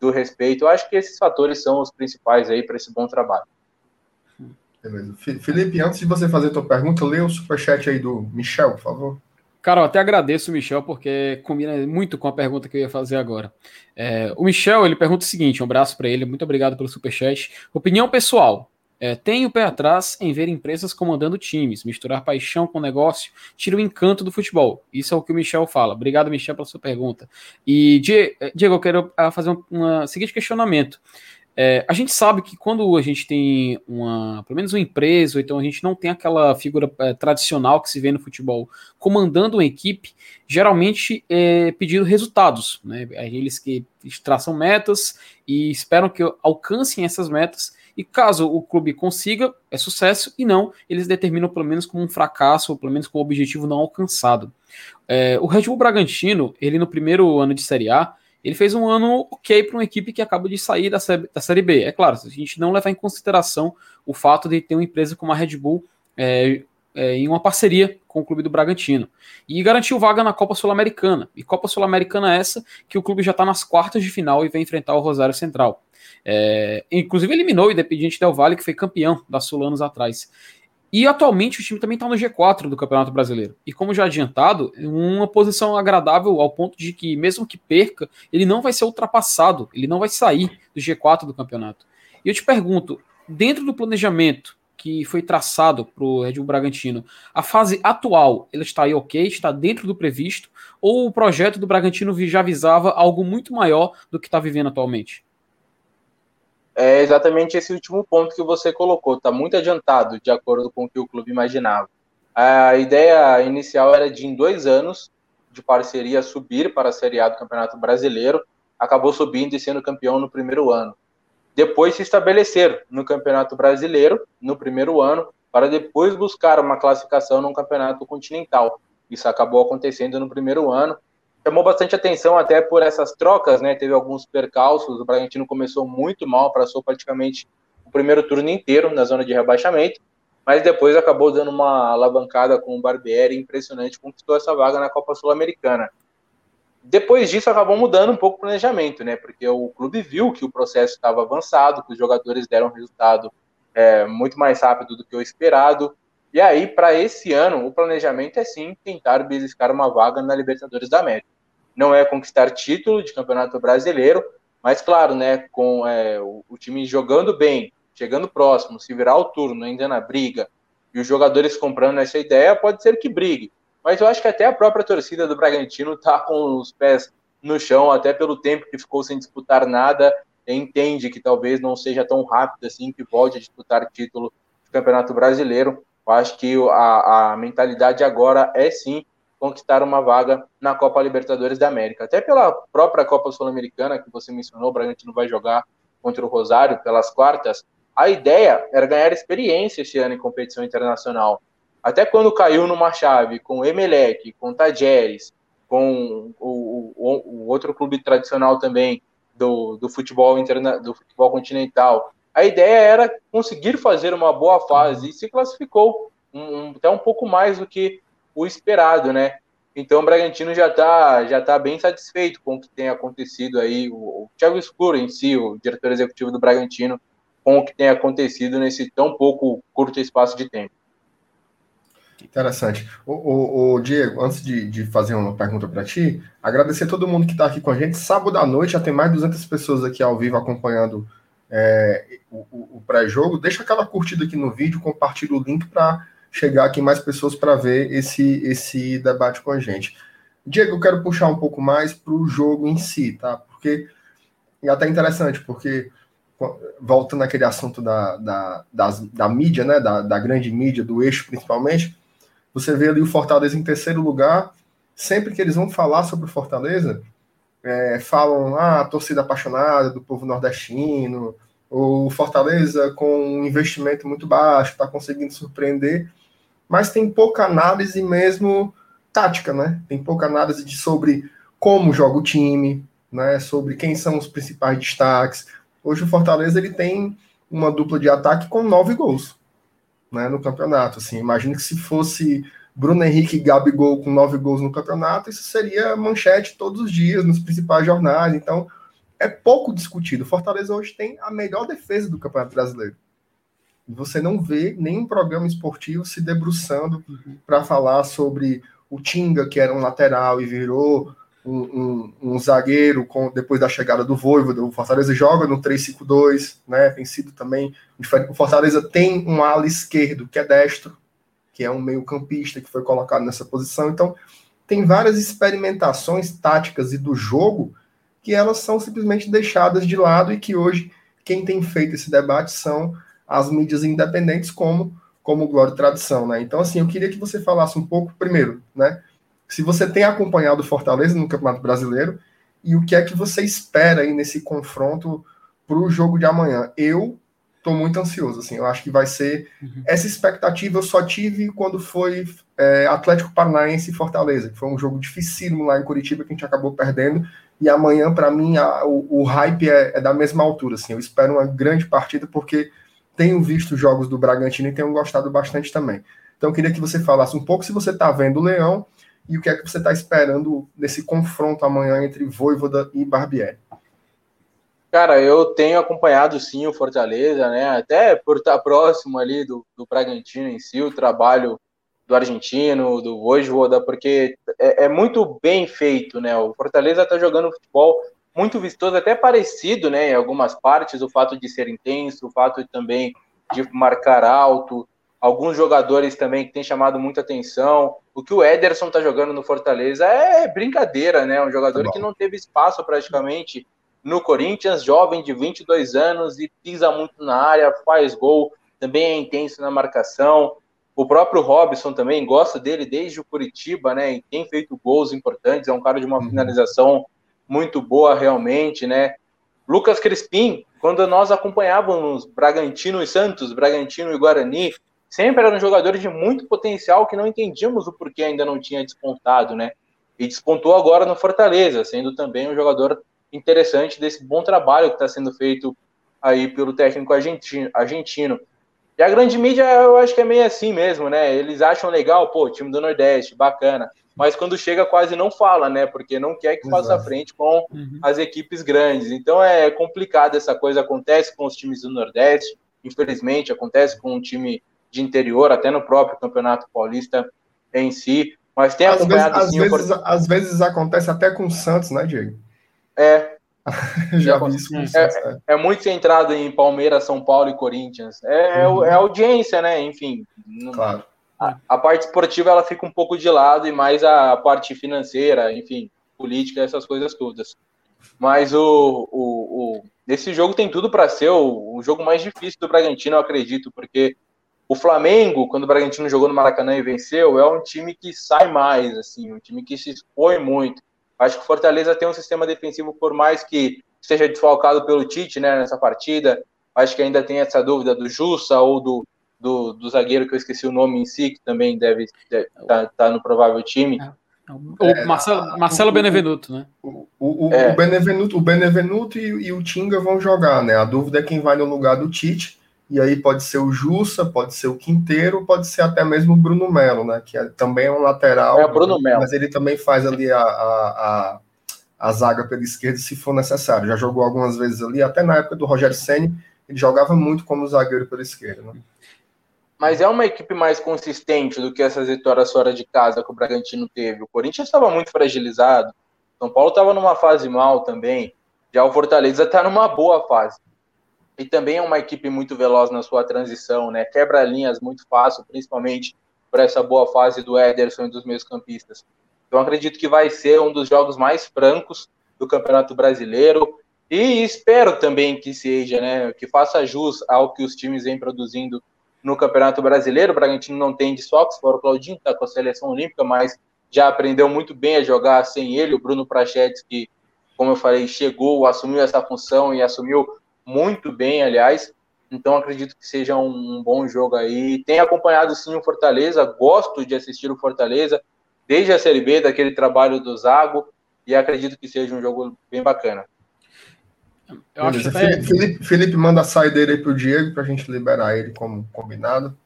do respeito. Eu acho que esses fatores são os principais aí para esse bom trabalho. Beleza. Felipe, antes de você fazer a tua pergunta, lê o superchat aí do Michel, por favor. Cara, eu até agradeço o Michel, porque combina muito com a pergunta que eu ia fazer agora. É, o Michel, ele pergunta o seguinte, um abraço para ele, muito obrigado pelo superchat. Opinião pessoal, é, tem o pé atrás em ver empresas comandando times, misturar paixão com negócio, tira o encanto do futebol. Isso é o que o Michel fala. Obrigado, Michel, pela sua pergunta. E, Diego, eu quero ah, fazer um, um seguinte questionamento. É, a gente sabe que quando a gente tem uma, pelo menos uma empresa, ou então a gente não tem aquela figura é, tradicional que se vê no futebol comandando uma equipe, geralmente é pedido resultados, né? Eles que traçam metas e esperam que alcancem essas metas. E caso o clube consiga, é sucesso, e não, eles determinam pelo menos como um fracasso, ou pelo menos com o objetivo não alcançado. É, o Red Bull Bragantino, ele no primeiro ano de Série A, ele fez um ano ok para uma equipe que acaba de sair da, da Série B. É claro, se a gente não levar em consideração o fato de ter uma empresa como a Red Bull é, é, em uma parceria com o clube do Bragantino. E garantiu vaga na Copa Sul-Americana. E Copa Sul-Americana é essa que o clube já está nas quartas de final e vai enfrentar o Rosário Central. É, inclusive eliminou o Independiente Del Valle, que foi campeão da Sul anos atrás. E atualmente o time também está no G4 do Campeonato Brasileiro. E como já adiantado, uma posição agradável ao ponto de que, mesmo que perca, ele não vai ser ultrapassado, ele não vai sair do G4 do campeonato. E eu te pergunto, dentro do planejamento que foi traçado para o Red Bull Bragantino, a fase atual, ele está aí ok, está dentro do previsto, ou o projeto do Bragantino já visava algo muito maior do que está vivendo atualmente? É exatamente esse último ponto que você colocou. Está muito adiantado, de acordo com o que o clube imaginava. A ideia inicial era de, em dois anos de parceria, subir para a Série A do Campeonato Brasileiro. Acabou subindo e sendo campeão no primeiro ano. Depois se estabelecer no Campeonato Brasileiro, no primeiro ano, para depois buscar uma classificação no Campeonato Continental. Isso acabou acontecendo no primeiro ano chamou bastante atenção até por essas trocas, né? Teve alguns percalços, o Bragantino começou muito mal, passou praticamente o primeiro turno inteiro na zona de rebaixamento, mas depois acabou dando uma alavancada com o Barbieri impressionante, conquistou essa vaga na Copa Sul-Americana. Depois disso acabou mudando um pouco o planejamento, né? Porque o clube viu que o processo estava avançado, que os jogadores deram resultado é, muito mais rápido do que o esperado. E aí, para esse ano, o planejamento é sim tentar beliscar uma vaga na Libertadores da América. Não é conquistar título de campeonato brasileiro, mas claro, né, com é, o, o, time jogando bem, chegando próximo, se virar o turno, ainda na briga, e os jogadores comprando essa ideia, pode ser que brigue. Mas eu acho que até a própria torcida do Bragantino está com os pés no chão, até pelo tempo que ficou sem disputar nada, entende que talvez não seja tão rápido assim que volte a disputar título de campeonato brasileiro Eu acho que a, a mentalidade agora é sim conquistar uma vaga na Copa Libertadores da América. Até pela própria Copa Sul-Americana, que você mencionou, o Bragantino vai jogar contra o Rosário pelas quartas. A ideia era ganhar experiência este ano em competição internacional. Até quando caiu numa chave com o Emelec, com o Tajeres, com o, o, o, outro clube tradicional também do, do, futebol interna, do futebol continental, a ideia era conseguir fazer uma boa fase e se classificou um, um, até um pouco mais do que o esperado, né? Então o Bragantino já está já tá bem satisfeito com o que tem acontecido aí. O, o Thiago Escuro em si, o diretor executivo do Bragantino, com o que tem acontecido nesse tão pouco curto espaço de tempo. Interessante. O, o, o Diego, antes de, de, fazer uma pergunta para ti, agradecer a todo mundo que está aqui com a gente. Sábado à noite já tem mais de 200 pessoas aqui ao vivo acompanhando é, o, o pré-jogo. Deixa aquela curtida aqui no vídeo, compartilha o link para chegar aqui mais pessoas para ver esse, esse debate com a gente. Diego, eu quero puxar um pouco mais para o jogo em si, tá? Porque é até interessante, porque voltando naquele assunto da, da, das, da mídia, né? Da, da grande mídia, do eixo principalmente, você vê ali o Fortaleza em terceiro lugar. Sempre que eles vão falar sobre o Fortaleza, é, falam ah, a torcida apaixonada do povo nordestino, o Fortaleza com um investimento muito baixo, está conseguindo surpreender, mas tem pouca análise mesmo tática, né? Tem pouca análise de, sobre como joga o time, né? Sobre quem são os principais destaques. Hoje o Fortaleza ele tem uma dupla de ataque com nove gols né, no campeonato. Assim, imagino que se fosse Bruno Henrique e Gabigol com nove gols no campeonato, isso seria manchete todos os dias nos principais jornais. Então, é pouco discutido. Fortaleza hoje tem a melhor defesa do Campeonato Brasileiro. Você não vê nenhum programa esportivo se debruçando para falar sobre o Tinga, que era um lateral e virou um, um, um, zagueiro com, depois da chegada do Voivoda. O Fortaleza joga no 3-5-2, né? Tem sido também. O Fortaleza tem um ala esquerdo que é destro, que é um meio-campista que foi colocado nessa posição. Então, tem várias experimentações táticas e do jogo que elas são simplesmente deixadas de lado e que hoje quem tem feito esse debate são as mídias independentes como como Glória e Tradição, né? Então assim, eu queria que você falasse um pouco primeiro, né, se você tem acompanhado o Fortaleza no Campeonato Brasileiro e o que é que você espera aí nesse confronto para o jogo de amanhã. Eu estou muito ansioso, assim, eu acho que vai ser uhum. essa expectativa eu só tive quando foi é, Atlético Paranaense e Fortaleza, que foi um jogo dificílimo lá em Curitiba que a gente acabou perdendo e amanhã para mim a, o, o, hype é, é, da mesma altura, assim, eu espero uma grande partida porque tenho visto jogos do Bragantino e tenho gostado bastante também. Então eu queria que você falasse um pouco se você está vendo o Leão e o que é que você está esperando nesse confronto amanhã entre Voivoda e Barbieri? Cara, eu tenho acompanhado sim o Fortaleza, né? Até por estar próximo ali do, do Bragantino em si, o trabalho do argentino, do Voivoda, porque é, é muito bem feito, né? O Fortaleza está jogando futebol muito vistoso, até parecido, né? Em algumas partes, o fato de ser intenso, o fato também de marcar alto, alguns jogadores também que têm chamado muita atenção. O que o Ederson está jogando no Fortaleza é brincadeira, né? Um jogador tá que não teve espaço praticamente no Corinthians, jovem de 22 anos e pisa muito na área, faz gol, também é intenso na marcação. O próprio Robson também gosta dele desde o Curitiba, né? E tem feito gols importantes, é um cara de uma uhum. finalização muito boa realmente, né? Lucas Crispim, quando nós acompanhávamos Bragantino e Santos, Bragantino e Guarani, sempre eram jogadores de muito potencial que não entendíamos o porquê ainda não tinha despontado, né? E despontou agora no Fortaleza, sendo também um jogador interessante desse bom trabalho que está sendo feito aí pelo técnico argentino. E a grande mídia, eu acho que é meio assim mesmo, né? Eles acham legal, pô, time do Nordeste, bacana. Mas quando chega, quase não fala, né? Porque não quer que faça frente com uhum. as equipes grandes. Então é complicado essa coisa. Acontece com os times do Nordeste, infelizmente, acontece com um time de interior, até no próprio Campeonato Paulista em si. Mas tem às acompanhado vezes, sim, às, vezes, por... às vezes acontece até com o Santos, né, Diego? É. Já vi isso Santos. É, é, muito centrado em Palmeiras, São Paulo e Corinthians. É, é uhum. é audiência, né? Enfim. Claro. A, a, parte esportiva ela fica um pouco de lado e mais a parte financeira, enfim, política, essas coisas todas. Mas o, o, o esse jogo tem tudo para ser o, o jogo mais difícil do Bragantino, eu acredito, porque O Flamengo, quando o Bragantino jogou no Maracanã e venceu, é um time que sai mais, assim, um time que se expõe muito. Acho que o Fortaleza tem um sistema defensivo, por mais que seja desfalcado pelo Tite né, nessa partida. Acho que ainda tem essa dúvida do Jussa ou do, do, do zagueiro, que eu esqueci o nome em si, que também deve estar tá, tá no provável time. É. O é, Marcelo, Marcelo Benevenuto, né? O, o, é. o, Benevenuto, o Benevenuto e, e, o Tinga vão jogar, né? A dúvida é quem vai no lugar do Tite. E aí pode ser o Jussa, pode ser o Quinteiro, pode ser até mesmo o Bruno Melo, né? Que é, também é um lateral. É o Bruno Melo. Mas ele também faz ali a, a, a, a, zaga pela esquerda se for necessário. Já jogou algumas vezes ali, até na época do Rogério Senni, ele jogava muito como zagueiro pela esquerda, né? mas é uma equipe mais consistente do que essas vitórias fora de casa que o Bragantino teve. O Corinthians estava muito fragilizado, São Paulo estava numa fase mal também, já o Fortaleza está numa boa fase. E também é uma equipe muito veloz na sua transição, né? Quebra linhas muito fácil, principalmente por essa boa fase do Ederson e dos meus campistas. Então acredito que vai ser um dos jogos mais francos do Campeonato Brasileiro. E espero também que seja, né? Que faça jus ao que os times vêm produzindo no Campeonato Brasileiro. O Bragantino não tem desfalques, fora o Claudinho, está com a seleção olímpica, mas já aprendeu muito bem a jogar sem ele. O Bruno Prachetes, que, como eu falei, chegou, assumiu essa função e assumiu muito bem, aliás. Então acredito que seja um, bom jogo aí. Tenho acompanhado sim o Fortaleza, gosto de assistir o Fortaleza desde a Série B, daquele trabalho do Zago, e acredito que seja um jogo bem bacana. Eu acho até... Felipe, Felipe manda a saideira aí pro Diego pra gente liberar ele como combinado.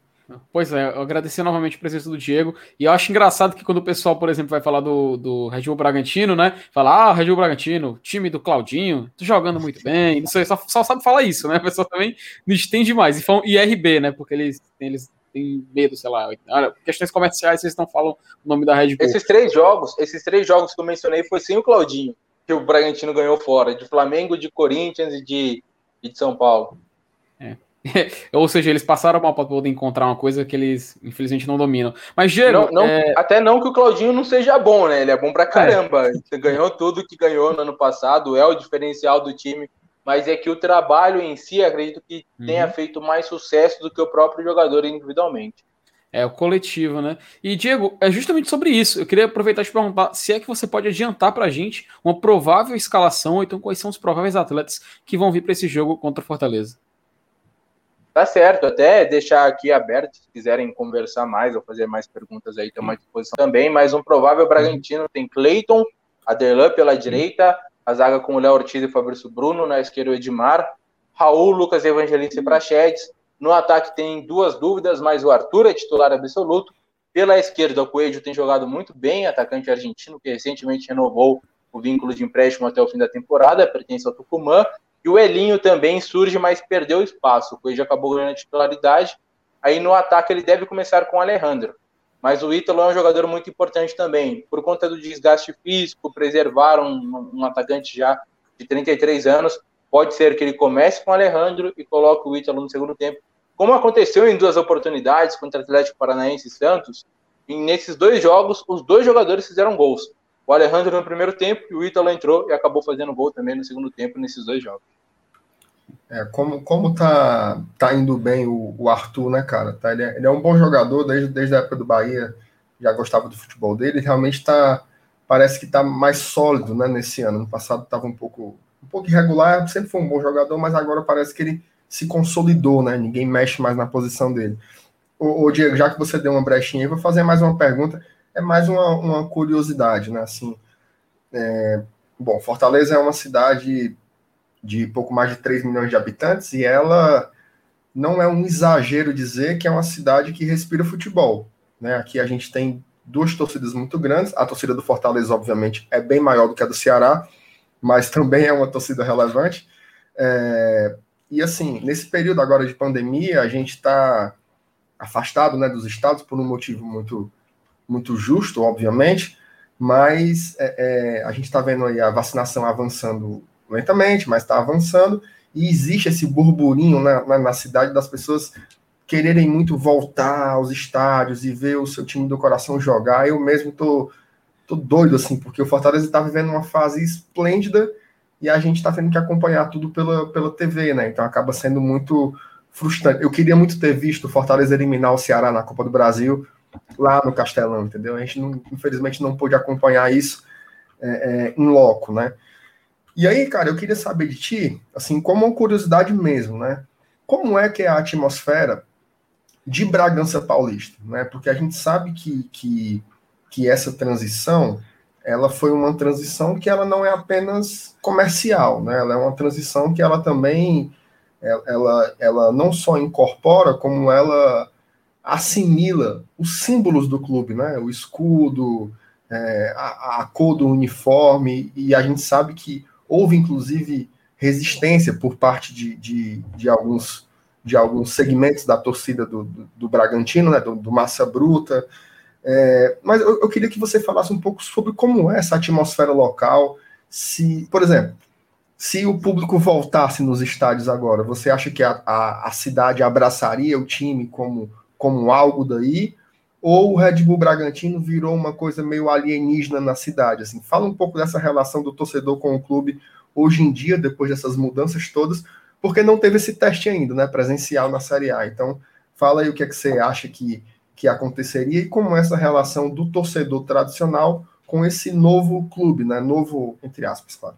Pois é, eu agradecer novamente a presença do Diego. E eu acho engraçado que quando o pessoal, por exemplo, vai falar do, do Red Bull Bragantino, né? Fala, ah, Red Bull Bragantino, time do Claudinho, tô jogando muito bem. Não sei, só, só sabe falar isso, né? O pessoal também não entende demais. E falam IRB, né? Porque eles, eles têm medo, sei lá. Questões comerciais, vocês não falam o nome da Red Bull. Esses três jogos, esses três jogos que eu mencionei foi sem o Claudinho que o Bragantino ganhou fora, de Flamengo, de Corinthians e de, e de São Paulo. É. Ou seja, eles passaram mal para poder encontrar uma coisa que eles, infelizmente, não dominam. Mas, Diego. Não, não, é... Até não que o Claudinho não seja bom, né? Ele é bom pra caramba. É. Ganhou tudo que ganhou no ano passado, é o diferencial do time. Mas é que o trabalho em si, acredito que uhum. tenha feito mais sucesso do que o próprio jogador individualmente. É o coletivo, né? E, Diego, é justamente sobre isso. Eu queria aproveitar e te perguntar se é que você pode adiantar para a gente uma provável escalação, ou então quais são os prováveis atletas que vão vir para esse jogo contra o Fortaleza. Tá certo, até deixar aqui aberto, se quiserem conversar mais ou fazer mais perguntas aí, estamos à disposição também. Mas um provável Bragantino tem Cleiton, Aderlan pela direita, a zaga com o Léo Ortiz e Fabrício Bruno, na esquerda o Edmar, Raul, Lucas Evangelista e Prachedes, no ataque tem duas dúvidas, mas o Arthur é titular absoluto. Pela esquerda, o Coelho tem jogado muito bem, atacante argentino que recentemente renovou o vínculo de empréstimo até o fim da temporada, pertence ao Tucumã. E o Elinho também surge, mas perdeu espaço. O Coelho acabou ganhando a titularidade. Aí no ataque ele deve começar com o Alejandro. Mas o Ítalo é um jogador muito importante também. Por conta do desgaste físico, preservar um, um atacante já de 33 anos, Pode ser que ele comece com o Alejandro e coloque o Ítalo no segundo tempo, como aconteceu em duas oportunidades contra Atlético Paranaense e Santos. E nesses dois jogos, os dois jogadores fizeram gols. O Alejandro no primeiro tempo e o Ítalo entrou e acabou fazendo gol também no segundo tempo nesses dois jogos. É, como, como tá, tá indo bem o, o Arthur, né, cara? Tá, ele, é, ele, é, um bom jogador desde, desde a época do Bahia, já gostava do futebol dele, realmente tá, parece que tá mais sólido, né, nesse ano. No passado estava um pouco um pouco irregular, sempre foi um bom jogador, mas agora parece que ele se consolidou, né? Ninguém mexe mais na posição dele. Ô, ô Diego, já que você deu uma brechinha, eu vou fazer mais uma pergunta. É mais uma, uma curiosidade, né? Assim, é, bom, Fortaleza é uma cidade de pouco mais de 3 milhões de habitantes e ela não é um exagero dizer que é uma cidade que respira futebol. Né? Aqui a gente tem duas torcidas muito grandes. A torcida do Fortaleza, obviamente, é bem maior do que a do Ceará, mas também é uma torcida relevante. É, e assim, nesse período agora de pandemia, a gente está afastado né, dos estados por um motivo muito, muito justo, obviamente, mas é, é, a gente está vendo aí a vacinação avançando lentamente, mas está avançando, e existe esse burburinho na, na, na, cidade das pessoas quererem muito voltar aos estádios e ver o seu time do coração jogar. Eu mesmo estou tô doido, assim, porque o Fortaleza está vivendo uma fase esplêndida e a gente está tendo que acompanhar tudo pela, pela TV, né? Então acaba sendo muito frustrante. Eu queria muito ter visto o Fortaleza eliminar o Ceará na Copa do Brasil lá no Castelão, entendeu? A gente, não, infelizmente, não pôde acompanhar isso é, é, em loco, né? E aí, cara, eu queria saber de ti, assim, como uma curiosidade mesmo, né? Como é que é a atmosfera de Bragança Paulista, né? Porque a gente sabe que, que, que essa transição, ela foi uma transição que ela não é apenas comercial, né? Ela é uma transição que ela também, ela, ela não só incorpora, como ela assimila os símbolos do clube, né? O escudo, é, a, a cor do uniforme, e a gente sabe que houve inclusive resistência por parte de, de, de alguns de alguns segmentos da torcida do, do, do Bragantino, né, do, do Massa Bruta. É, mas eu, eu, queria que você falasse um pouco sobre como é essa atmosfera local. Se, por exemplo, se o público voltasse nos estádios agora, você acha que a, a, a cidade abraçaria o time como, como algo daí? Ou o Red Bull Bragantino virou uma coisa meio alienígena na cidade? Assim, fala um pouco dessa relação do torcedor com o clube hoje em dia, depois dessas mudanças todas, porque não teve esse teste ainda, né, presencial na Série A. Então, fala aí o que é que você acha que, que aconteceria e como é essa relação do torcedor tradicional com esse novo clube, né, novo, entre aspas, claro.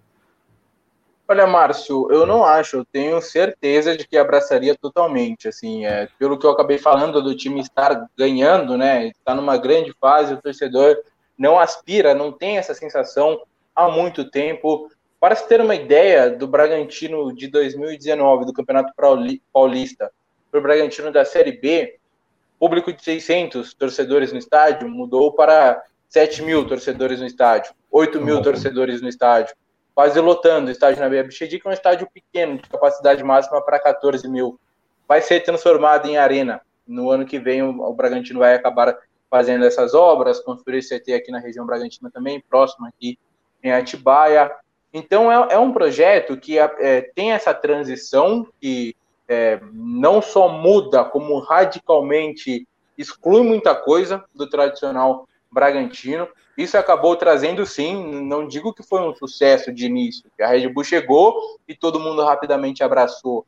Olha, Márcio, eu não acho, eu tenho certeza de que abraçaria totalmente, assim, é, pelo que eu acabei falando do time estar ganhando, né, está numa grande fase, o torcedor não aspira, não tem essa sensação há muito tempo, para se ter uma ideia do Bragantino de 2019, do Campeonato Paulista, para o Bragantino da Série B, público de 600 torcedores no estádio mudou para 7 mil torcedores no estádio, 8 mil torcedores no estádio, quase lotando o estádio na Bia Bichedi, que é um estádio pequeno, de capacidade máxima para 14 mil. Vai ser transformado em arena. No ano que vem, o Bragantino vai acabar fazendo essas obras, construir CT aqui na região Bragantina também, próximo aqui em Atibaia. Então, é, é um projeto que é, tem essa transição que é, não só muda, como radicalmente exclui muita coisa do tradicional Bragantino. Isso acabou trazendo, sim, não digo que foi um sucesso de início, que a Red Bull chegou e todo mundo rapidamente abraçou,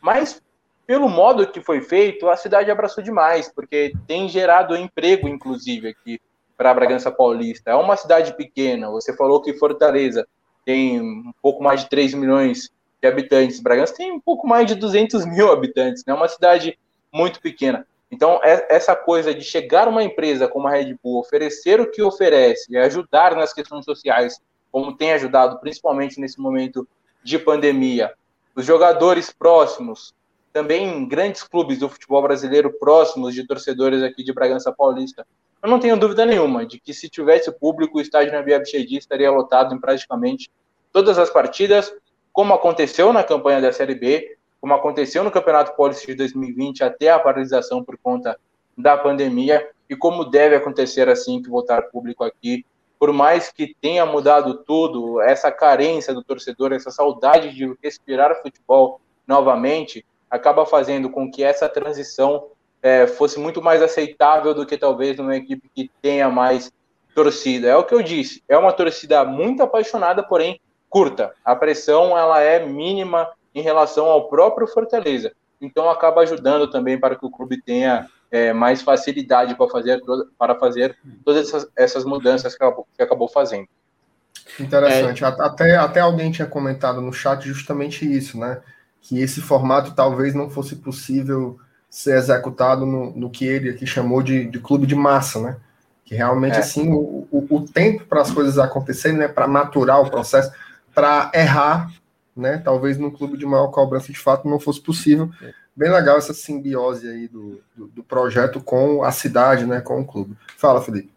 mas pelo modo que foi feito, a cidade abraçou demais, porque tem gerado emprego, inclusive, aqui para Bragança Paulista. É uma cidade pequena, você falou que Fortaleza tem um pouco mais de 3 milhões de habitantes. Bragança tem um pouco mais de 200 mil habitantes, é né? uma cidade muito pequena. Então, é, essa coisa de chegar uma empresa como a Red Bull, oferecer o que oferece e ajudar nas questões sociais, como tem ajudado, principalmente nesse momento de pandemia, os jogadores próximos, também grandes clubes do futebol brasileiro próximos de torcedores aqui de Bragança Paulista. Eu não tenho dúvida nenhuma de que se tivesse público, o estádio na Via Bichedi estaria lotado em praticamente todas as partidas, como aconteceu na campanha da Série B, como aconteceu no Campeonato Paulista de 2020 até a paralisação por conta da pandemia e como deve acontecer assim que voltar público aqui. Por mais que tenha mudado tudo, essa carência do torcedor, essa saudade de respirar futebol novamente, acaba fazendo com que essa transição é, fosse muito mais aceitável do que talvez numa equipe que tenha mais torcida. É o que eu disse, é uma torcida muito apaixonada, porém curta. A pressão ela é mínima em relação ao próprio Fortaleza. Então acaba ajudando também para que o clube tenha é, mais facilidade para fazer, para fazer todas essas, essas mudanças que acabou, que acabou fazendo. Interessante. É... Até, até alguém tinha comentado no chat justamente isso, né? que esse formato talvez não fosse possível ser executado no, no que ele aqui chamou de, de clube de massa, né? Que realmente, é. assim, o, o, o tempo para as coisas acontecerem, né? Para maturar o processo, para errar, né? Talvez no clube de maior cobrança de fato não fosse possível. Bem legal essa simbiose aí do, do, do projeto com a cidade, né? Com o clube. Fala, Felipe.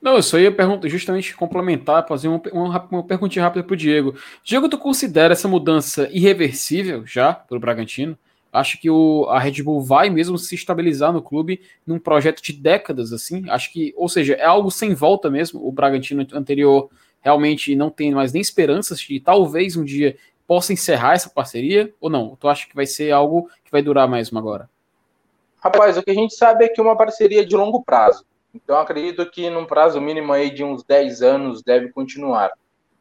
Não, eu só ia perguntar, justamente complementar, fazer uma, uma, uma perguntinha rápida para o Diego. Diego, tu considera essa mudança irreversível já para o Bragantino? Acho que o, a Red Bull vai mesmo se estabilizar no clube num projeto de décadas, assim. Acho que, ou seja, é algo sem volta mesmo. O Bragantino anterior realmente não tem mais nem esperanças de talvez um dia possa encerrar essa parceria, ou não? Tu acha que vai ser algo que vai durar mais uma agora? Rapaz, o que a gente sabe é que uma parceria de longo prazo. Então, acredito que num prazo mínimo aí de uns 10 anos deve continuar.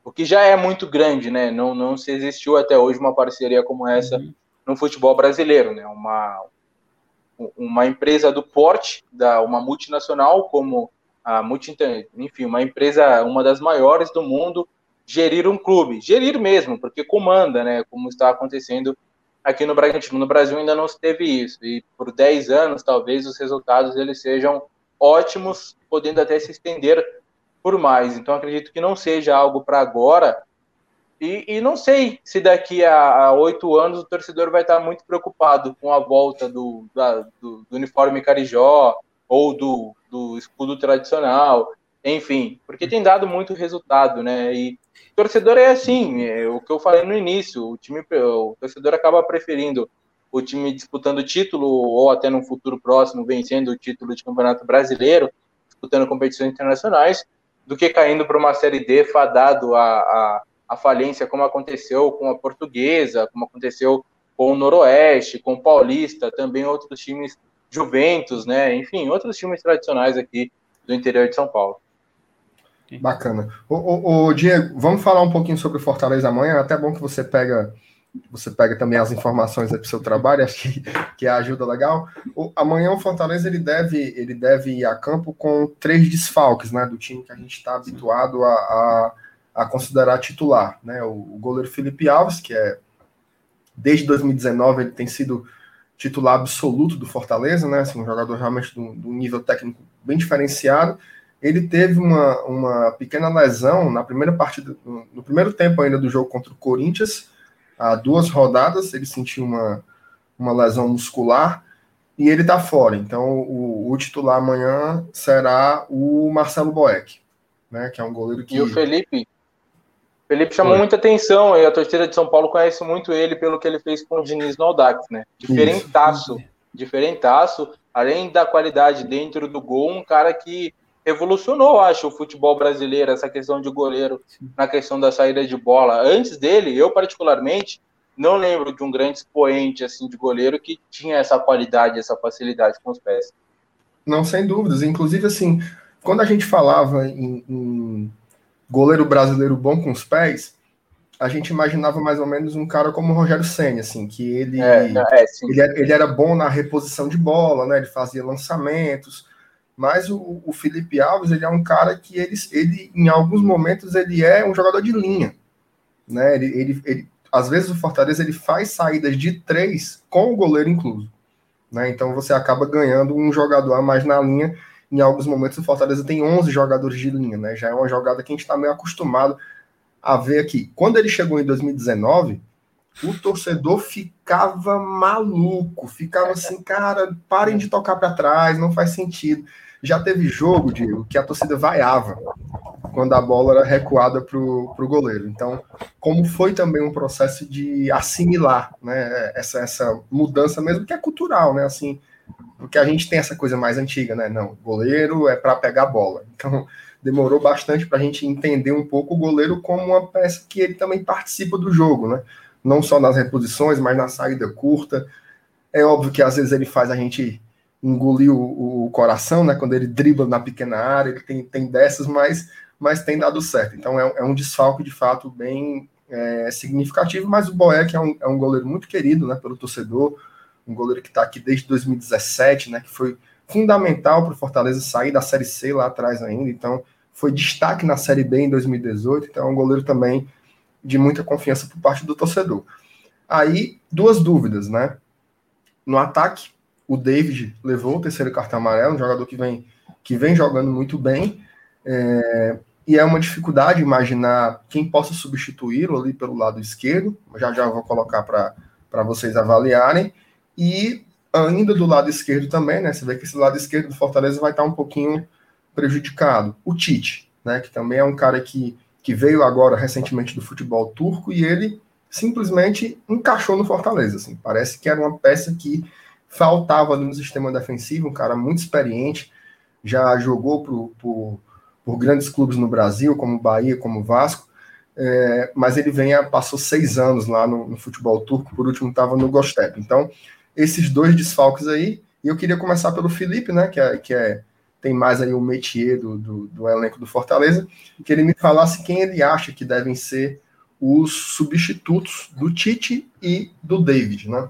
O que já é muito grande, né? Não, não se existiu até hoje uma parceria como essa uhum. no futebol brasileiro, né? Uma, uma empresa do porte, da, uma multinacional como a multi, enfim, uma empresa, uma das maiores do mundo, gerir um clube, gerir mesmo, porque comanda, né? Como está acontecendo aqui no Bragantino. No Brasil ainda não se teve isso. E por 10 anos, talvez, os resultados eles sejam ótimos, podendo até se estender por mais. Então, acredito que não seja algo para agora. E, e, não sei se daqui a oito anos o torcedor vai estar muito preocupado com a volta do, da, do, do uniforme Carijó ou do, do escudo tradicional, enfim, porque tem dado muito resultado, né? E torcedor é assim, é o que eu falei no início, o time, o torcedor acaba preferindo o time disputando título ou até no futuro próximo vencendo o título de campeonato brasileiro, disputando competições internacionais, do que caindo para uma série D fadado a, a, a, falência, como aconteceu com a Portuguesa, como aconteceu com o Noroeste, com o Paulista, também outros times Juventus, né? Enfim, outros times tradicionais aqui do interior de São Paulo. Bacana. O, o, o, Diego, vamos falar um pouquinho sobre o Fortaleza amanhã. É até bom que você pega você pega também as informações para o seu trabalho, acho que, que ajuda legal. O, amanhã o Fortaleza ele deve, ele deve ir a campo com três desfalques né, do time que a gente está habituado a, a, a, considerar titular. Né? O, o, goleiro Felipe Alves, que é desde 2019 ele tem sido titular absoluto do Fortaleza, né? Assim, um jogador realmente de um nível técnico bem diferenciado ele teve uma, uma pequena lesão na primeira partida, no, primeiro tempo ainda do jogo contra o Corinthians, há duas rodadas, ele sentiu uma, uma lesão muscular e ele está fora. Então, o, o, titular amanhã será o Marcelo Boeck, né, que é um goleiro que... E o Felipe? Felipe chamou Foi. muita atenção e a torcida de São Paulo conhece muito ele pelo que ele fez com o Diniz no Audax, né? Diferentaço, Isso. diferentaço, além da qualidade dentro do gol, um cara que revolucionou, acho, o futebol brasileiro, essa questão de goleiro na questão da saída de bola. Antes dele, eu particularmente não lembro de um grande expoente assim de goleiro que tinha essa qualidade, essa facilidade com os pés. Não, sem dúvidas. Inclusive, assim, quando a gente falava em, em goleiro brasileiro bom com os pés, a gente imaginava mais ou menos um cara como o Rogério Senna, assim, que ele, é, é, ele, ele, era bom na reposição de bola, né? Ele fazia lançamentos, mas o, o, Felipe Alves ele é um cara que ele, ele, em alguns momentos, ele é um jogador de linha. Né? Ele, ele, ele, às vezes o Fortaleza ele faz saídas de três com o goleiro incluso. Né? Então você acaba ganhando um jogador a mais na linha. Em alguns momentos o Fortaleza tem 11 jogadores de linha. Né? Já é uma jogada que a gente está meio acostumado a ver aqui. Quando ele chegou em 2019, o torcedor ficava maluco, ficava assim, cara, parem de tocar para trás, não faz sentido. Já teve jogo, Diego, que a torcida vaiava quando a bola era recuada para o goleiro. Então, como foi também um processo de assimilar né, essa, essa mudança mesmo, que é cultural, né? Assim, porque a gente tem essa coisa mais antiga, né? Não, goleiro é para pegar bola. Então, demorou bastante para a gente entender um pouco o goleiro como uma peça que ele também participa do jogo, né? Não só nas reposições, mas na saída curta. É óbvio que às vezes ele faz a gente engoliu o, o, coração, né? Quando ele dribla na pequena área, ele tem, tem dessas, mas, mas tem dado certo. Então é, é um desfalque de fato bem é, significativo, mas o Boeck é um, é um goleiro muito querido né, pelo torcedor, um goleiro que está aqui desde 2017, né? Que foi fundamental para o Fortaleza sair da Série C lá atrás ainda, então foi destaque na Série B em 2018, então é um goleiro também de muita confiança por parte do torcedor. Aí, duas dúvidas, né? No ataque, o David levou o terceiro cartão amarelo, um jogador que vem, que vem jogando muito bem. É, e é uma dificuldade imaginar quem possa substituí-lo ali pelo lado esquerdo. Já já vou colocar para vocês avaliarem. E ainda do lado esquerdo também, né? Você vê que esse lado esquerdo do Fortaleza vai estar um pouquinho prejudicado. O Tite, né? Que também é um cara que, que veio agora recentemente do futebol turco e ele simplesmente encaixou no Fortaleza. Assim. Parece que era uma peça que faltava no sistema defensivo, um cara muito experiente, já jogou por, por, por grandes clubes no Brasil, como Bahia, como Vasco, é, mas ele vem, passou seis anos lá no, no futebol turco, por último estava no Gostep. Então, esses dois desfalques aí, e eu queria começar pelo Felipe, né, que é, que é tem mais aí o métier do, do, do elenco do Fortaleza, que ele me falasse quem ele acha que devem ser os substitutos do Tite e do David, né?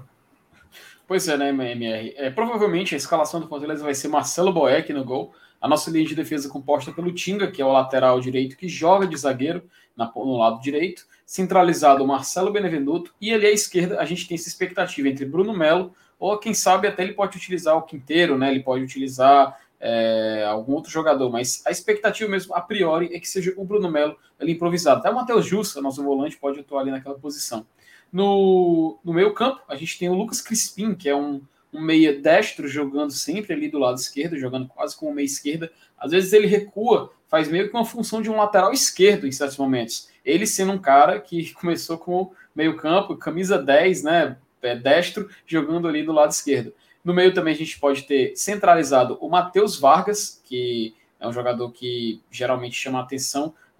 Pois é, né, MR? É, provavelmente a escalação do Fortaleza vai ser Marcelo Boeck no gol. A nossa linha de defesa composta pelo Tinga, que é o lateral direito que joga de zagueiro na, no lado direito. Centralizado o Marcelo Benevenuto. E ali à esquerda a gente tem essa expectativa entre Bruno Melo, ou quem sabe até ele pode utilizar o Quinteiro, né? Ele pode utilizar é, algum outro jogador, mas a expectativa mesmo, a priori, é que seja o Bruno Melo ali improvisado. Até o Matheus Jussa, nosso volante, pode atuar ali naquela posição. No, no meio campo, a gente tem o Lucas Crispim, que é um, um meia destro jogando sempre ali do lado esquerdo, jogando quase como meia esquerda. Às vezes ele recua, faz meio que uma função de um lateral esquerdo em certos momentos. Ele sendo um cara que começou com meio campo, camisa 10, né, é, destro, jogando ali do lado esquerdo. No meio também a gente pode ter centralizado o Matheus Vargas, que é um jogador que geralmente chama a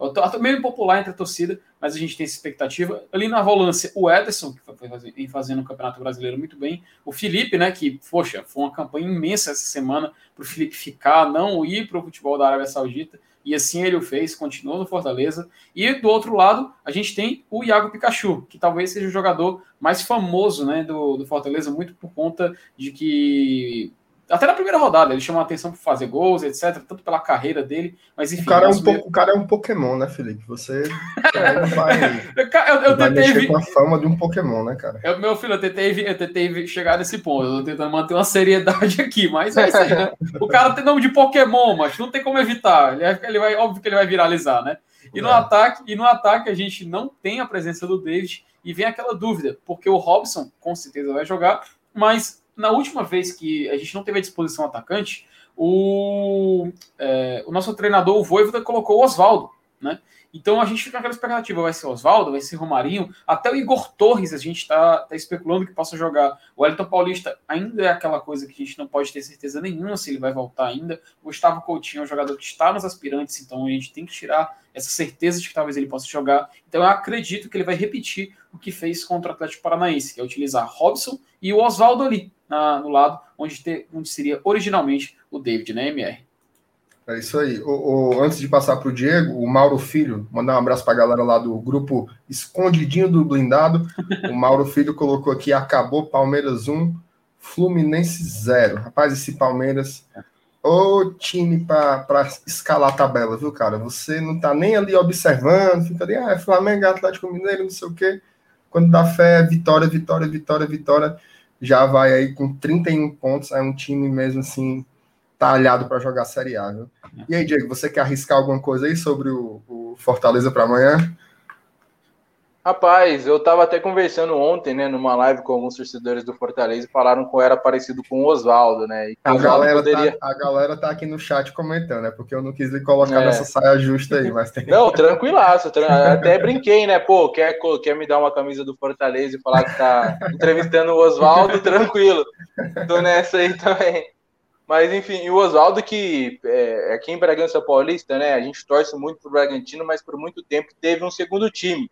atenção meio impopular entre a torcida, mas a gente tem essa expectativa. Ali na volância, o Ederson, que foi fazendo o Campeonato Brasileiro muito bem. O Felipe, né, que, poxa, foi uma campanha imensa essa semana para o Felipe ficar, não ir para o futebol da Arábia Saudita. E assim ele o fez, continuou no Fortaleza. E do outro lado, a gente tem o Iago Pikachu, que talvez seja o jogador mais famoso né, do, do Fortaleza, muito por conta de que até na primeira rodada, ele chamou a atenção por fazer gols, etc., tanto pela carreira dele, mas enfim. O cara, é um, meio... o cara é um Pokémon, né, Felipe? Você não vai. eu, eu vai tentei. com a fama de um Pokémon, né, cara? Eu, meu filho, eu tentei, eu tentei chegar nesse ponto. Eu tô tentando manter uma seriedade aqui, mas é isso aí, né? O cara tem nome de Pokémon, mas não tem como evitar. Ele, ele vai, óbvio que ele vai viralizar, né? E no, é. ataque, e no ataque a gente não tem a presença do David e vem aquela dúvida, porque o Robson com certeza vai jogar, mas na última vez que a gente não teve à disposição atacante, o, é, o nosso treinador, o Voivoda, colocou o Oswaldo, né? Então a gente fica naquela expectativa, vai ser Oswaldo, vai ser Romarinho, até o Igor Torres a gente está tá especulando que possa jogar. O Wellington Paulista ainda é aquela coisa que a gente não pode ter certeza nenhuma se ele vai voltar ainda. O Gustavo Coutinho é um jogador que está nos aspirantes, então a gente tem que tirar essa certeza de que talvez ele possa jogar. Então eu acredito que ele vai repetir o que fez contra o Atlético Paranaense, que é utilizar Robson e o Oswaldo ali na, no lado onde, ter, onde seria originalmente o David, né, MR? É isso aí. O, o antes de passar para o Diego, o Mauro Filho, mandar um abraço para a galera lá do grupo Escondidinho do Blindado. O Mauro Filho colocou aqui: acabou Palmeiras 1, Fluminense 0. Rapaz, esse Palmeiras. Ô time para escalar a tabela, viu, cara? Você não tá nem ali observando, fica ali, ah, é Flamengo, Atlético Mineiro, não sei o quê. Quando dá fé, vitória, vitória, vitória, vitória. Já vai aí com 31 pontos. É um time mesmo assim talhado para jogar Série A. Viu? E aí, Diego, você quer arriscar alguma coisa aí sobre o, o Fortaleza para amanhã? Rapaz, eu estava até conversando ontem, né, numa live com alguns torcedores do Fortaleza e falaram que eu era parecido com o Oswaldo, né? a, galera poderia... tá, a galera tá aqui no chat comentando, né? Porque eu não quis lhe colocar é. nessa saia justa aí, mas tem. Não, tranquilaço. Tra... até brinquei, né? Pô, quer, quer me dar uma camisa do Fortaleza e falar que tá entrevistando o Oswaldo? Tranquilo. Tô nessa aí também. Mas enfim, e o Oswaldo, que é, aqui em Bragança Paulista, né? A gente torce muito pro Bragantino, mas por muito tempo teve um segundo time.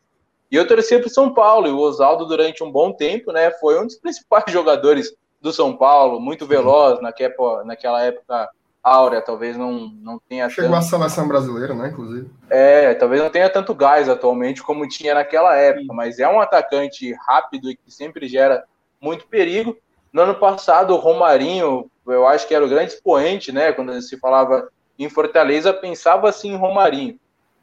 E eu torcia pro São Paulo, e o Oswaldo, durante um bom tempo, né? Foi um dos principais jogadores do São Paulo, muito veloz naquela, naquela época áurea, talvez não, não tenha. Chegou tanto... à seleção brasileira, né? Inclusive. É, talvez não tenha tanto gás atualmente como tinha naquela época, mas é um atacante rápido e que sempre gera muito perigo. No ano passado, o Romarinho, eu acho que era o grande expoente, né? Quando se falava em Fortaleza, pensava assim em Romarinho.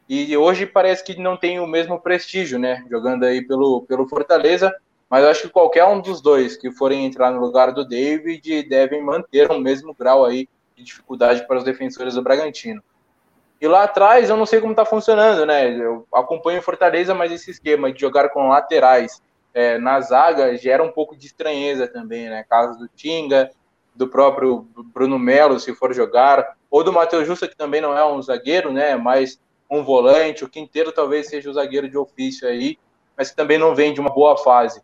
E hoje parece que não tem o mesmo prestígio, né? Jogando aí pelo, pelo Fortaleza. Mas acho que qualquer um dos dois que forem entrar no lugar do David devem manter o mesmo grau aí de dificuldade para os defensores do Bragantino. E lá atrás eu não sei como está funcionando, né? Eu acompanho o Fortaleza, mas esse esquema de jogar com laterais é, na zaga gera um pouco de estranheza também, né? Caso do Tinga, do próprio Bruno Melo, se for jogar, ou do Matheus Justa, que também não é um zagueiro, né? Mas um volante, o Quinteiro talvez seja o zagueiro de ofício aí, mas também não vem de uma boa fase.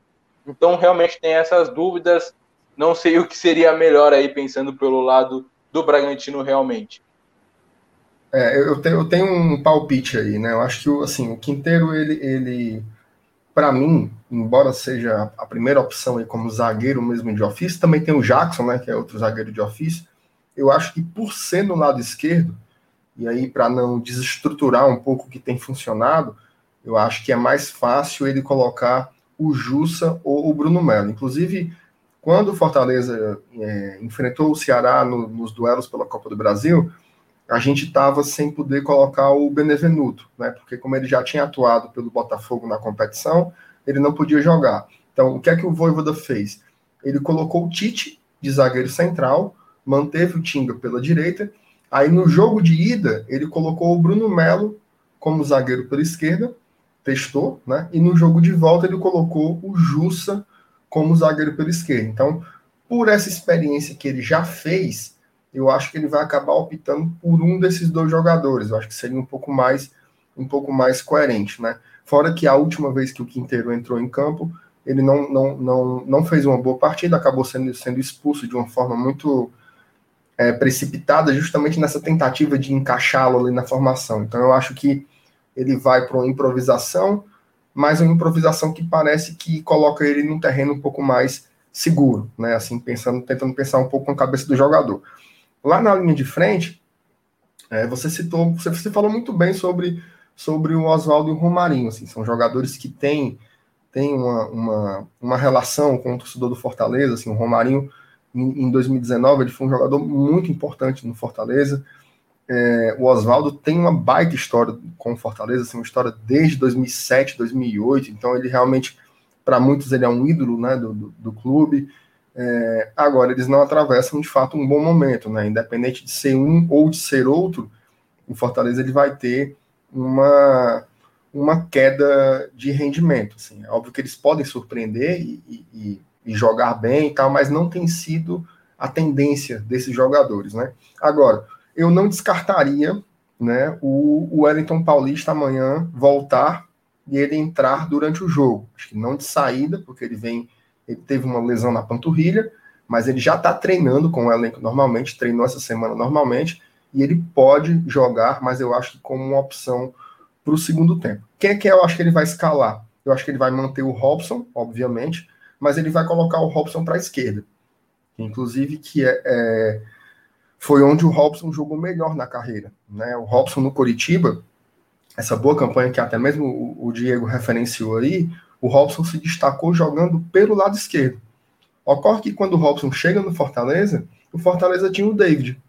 Então, realmente tem essas dúvidas. Não sei o que seria melhor aí, pensando pelo lado do Bragantino realmente. É, eu tenho, eu tenho um palpite aí, né? Eu acho que assim, o Quinteiro, ele, ele para mim, embora seja a primeira opção aí como zagueiro mesmo de ofício, também tem o Jackson, né, que é outro zagueiro de ofício. Eu acho que por ser no lado esquerdo, e aí para não desestruturar um pouco o que tem funcionado, eu acho que é mais fácil ele colocar o Jussa ou o Bruno Melo. Inclusive, quando o Fortaleza é, enfrentou o Ceará no, nos duelos pela Copa do Brasil, a gente estava sem poder colocar o Benevenuto, né? Porque como ele já tinha atuado pelo Botafogo na competição, ele não podia jogar. Então, o que é que o Voivoda fez? Ele colocou o Tite de zagueiro central, manteve o Tinga pela direita. Aí no jogo de ida, ele colocou o Bruno Melo como zagueiro pela esquerda, testou, né? E no jogo de volta ele colocou o Jussa como zagueiro pela esquerda. Então, por essa experiência que ele já fez, eu acho que ele vai acabar optando por um desses dois jogadores. Eu acho que seria um pouco mais um pouco mais coerente, né? Fora que a última vez que o Quinteiro entrou em campo, ele não, não, não, não fez uma boa partida, acabou sendo, sendo expulso de uma forma muito é, precipitada, justamente nessa tentativa de encaixá-lo ali na formação. Então eu acho que ele vai para uma improvisação, mas uma improvisação que parece que coloca ele num terreno um pouco mais seguro, né? Assim, pensando, tentando pensar um pouco com a cabeça do jogador. Lá na linha de frente, é, você citou, você, você, falou muito bem sobre, sobre o Oswaldo e o Romarinho, assim, são jogadores que têm, têm uma, uma, uma relação com o torcedor do Fortaleza, assim, o Romarinho em, em 2019 ele foi um jogador muito importante no Fortaleza, é, o Oswaldo tem uma baita história com o Fortaleza, assim, uma história desde 2007, 2008, então ele realmente, para muitos, ele é um ídolo né, do, do, do clube. É, agora, eles não atravessam de fato um bom momento, né? Independente de ser um ou de ser outro, o Fortaleza ele vai ter uma, uma queda de rendimento. Assim. É óbvio que eles podem surpreender e, e, e jogar bem e tal, mas não tem sido a tendência desses jogadores, né? Agora, eu não descartaria né, o, Wellington Paulista amanhã voltar e ele entrar durante o jogo. Acho que não de saída, porque ele vem, ele teve uma lesão na panturrilha, mas ele já está treinando com o elenco normalmente, treinou essa semana normalmente, e ele pode jogar, mas eu acho que como uma opção para o segundo tempo. Quem é que eu acho que ele vai escalar? Eu acho que ele vai manter o Robson, obviamente, mas ele vai colocar o Robson para a esquerda. Inclusive, que é, é foi onde o Robson jogou melhor na carreira. Né? O Robson no Coritiba, essa boa campanha que até mesmo o, o Diego referenciou aí, o Robson se destacou jogando pelo lado esquerdo. Ocorre que quando o Robson chega no Fortaleza, o Fortaleza tinha o David,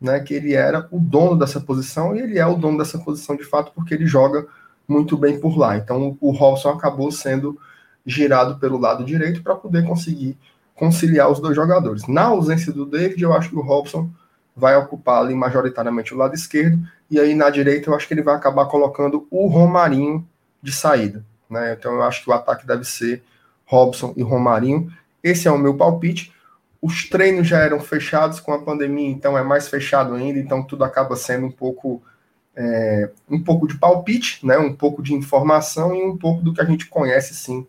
né, que ele era o dono dessa posição, e ele é o dono dessa posição de fato, porque ele joga muito bem por lá. Então o Robson acabou sendo girado pelo lado direito para poder conseguir conciliar os dois jogadores. Na ausência do David, eu acho que o Robson vai ocupar ali majoritariamente o lado esquerdo, e aí na direita eu acho que ele vai acabar colocando o Romarinho de saída. Né? Então eu acho que o ataque deve ser Robson e Romarinho. Esse é o meu palpite. Os treinos já eram fechados com a pandemia, então é mais fechado ainda, então tudo acaba sendo um pouco é, um pouco de palpite, né? um pouco de informação e um pouco do que a gente conhece sim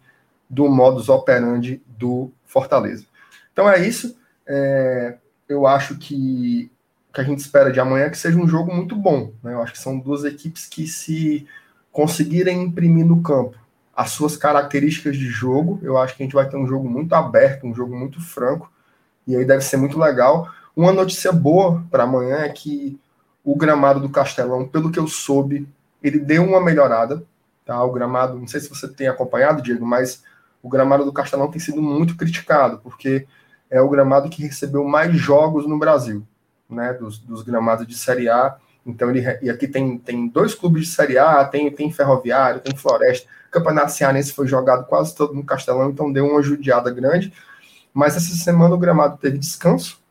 do modus operandi do Fortaleza. Então é isso. É, eu acho que que a gente espera de amanhã que seja um jogo muito bom. Né? Eu acho que são duas equipes que, se conseguirem imprimir no campo as suas características de jogo, eu acho que a gente vai ter um jogo muito aberto, um jogo muito franco, e aí deve ser muito legal. Uma notícia boa para amanhã é que o gramado do Castelão, pelo que eu soube, ele deu uma melhorada. Tá? O gramado, não sei se você tem acompanhado, Diego, mas o gramado do Castelão tem sido muito criticado, porque é o gramado que recebeu mais jogos no Brasil né, dos, dos gramados de Série A. Então, ele, e aqui tem, tem dois clubes de Série A, tem, tem Ferroviário, tem Floresta. O Campeonato Cearense foi jogado quase todo no Castelão, então deu uma judiada grande. Mas essa semana o gramado teve descanso,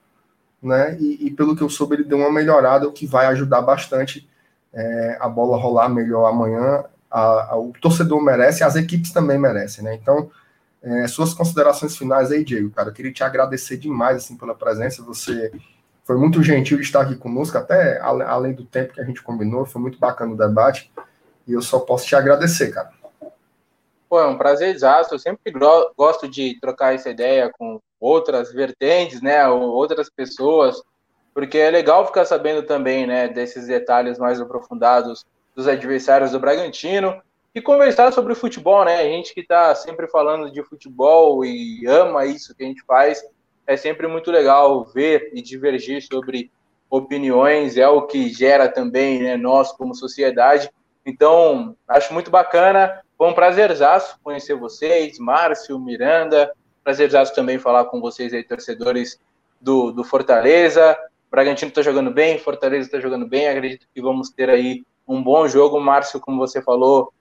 né? E, e pelo que eu soube, ele deu uma melhorada, o que vai ajudar bastante é, a bola rolar melhor amanhã. A, a, o torcedor merece, as equipes também merecem, né? Então, é, suas considerações finais aí, Diego, cara. Eu queria te agradecer demais assim, pela presença. Você foi muito gentil de estar aqui conosco, até além do tempo que a gente combinou, foi muito bacana o debate. E eu só posso te agradecer, cara. Pô, é um prazer exato. Eu sempre gosto de trocar essa ideia com outras vertentes, né? Outras pessoas, porque é legal ficar sabendo também, né, desses detalhes mais aprofundados dos adversários do Bragantino e conversar sobre futebol, né? A gente que está sempre falando de futebol e ama isso que a gente faz, é sempre muito legal ver e divergir sobre opiniões, é o que gera também né, nós como sociedade. Então, acho muito bacana. Foi um prazerzaço conhecer vocês, Márcio, Miranda, Prazerzaço também falar com vocês aí, torcedores do, do Fortaleza. Bragantino está jogando bem, Fortaleza está jogando bem. Acredito que vamos ter aí um bom jogo. Márcio, como você falou,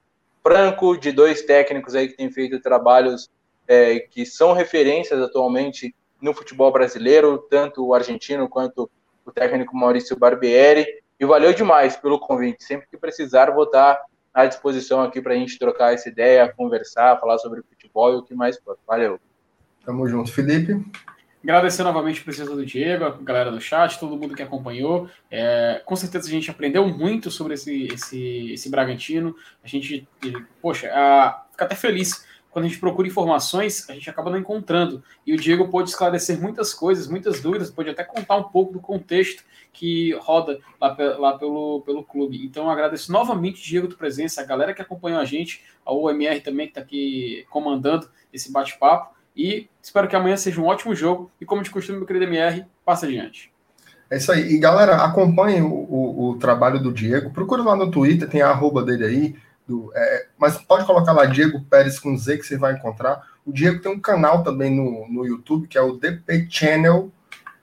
franco de dois técnicos aí que têm feito trabalhos é, que são referências atualmente no futebol brasileiro, tanto o argentino quanto o técnico Maurício Barbieri. E valeu demais pelo convite. Sempre que precisar, vou estar à disposição aqui para a gente trocar essa ideia, conversar, falar sobre futebol e o que mais for. Valeu. Tamo junto, Felipe. Agradecer novamente a presença do Diego, a galera do chat, todo mundo que acompanhou. É, com certeza a gente aprendeu muito sobre esse, esse, esse Bragantino. A gente, poxa, a, fica até feliz quando a gente procura informações, a gente acaba não encontrando. E o Diego pôde esclarecer muitas coisas, muitas dúvidas, pode até contar um pouco do contexto que roda lá, lá pelo, pelo clube. Então, agradeço novamente, Diego, tua presença, a galera que acompanhou a gente, a OMR também, que está aqui comandando esse bate-papo. E espero que amanhã seja um ótimo jogo. E como de costume, meu querido MR, passa adiante. É isso aí. E galera, acompanhem o, o, o trabalho do Diego. Procura lá no Twitter, tem a arroba dele aí do, é, mas pode colocar lá Diego Pérez com Z que você vai encontrar. O Diego tem um canal também no, no YouTube que é o DP Channel,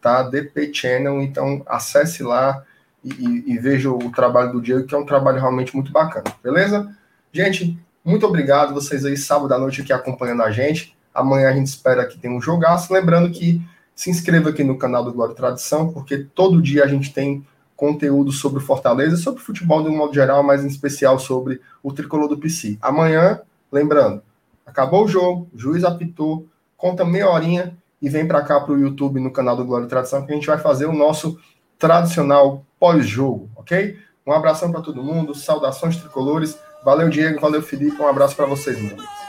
tá? DP Channel, então acesse lá e, e, e veja o trabalho do Diego, que é um trabalho realmente muito bacana, beleza? Gente, muito obrigado vocês aí sábado à noite aqui acompanhando a gente. Amanhã a gente espera que tenha um jogaço. Lembrando que se inscreva aqui no canal do Glória e Tradição, porque todo dia a gente tem conteúdo sobre Fortaleza, sobre futebol de um modo geral, mas em especial sobre o tricolor do PC. Amanhã, lembrando, acabou o jogo, o juiz apitou, conta meia horinha e vem para cá para o YouTube no canal do Glória e Tradição que a gente vai fazer o nosso tradicional pós-jogo, ok? Um abração para todo mundo, saudações tricolores. Valeu, Diego, valeu, Felipe. Um abraço para vocês, meus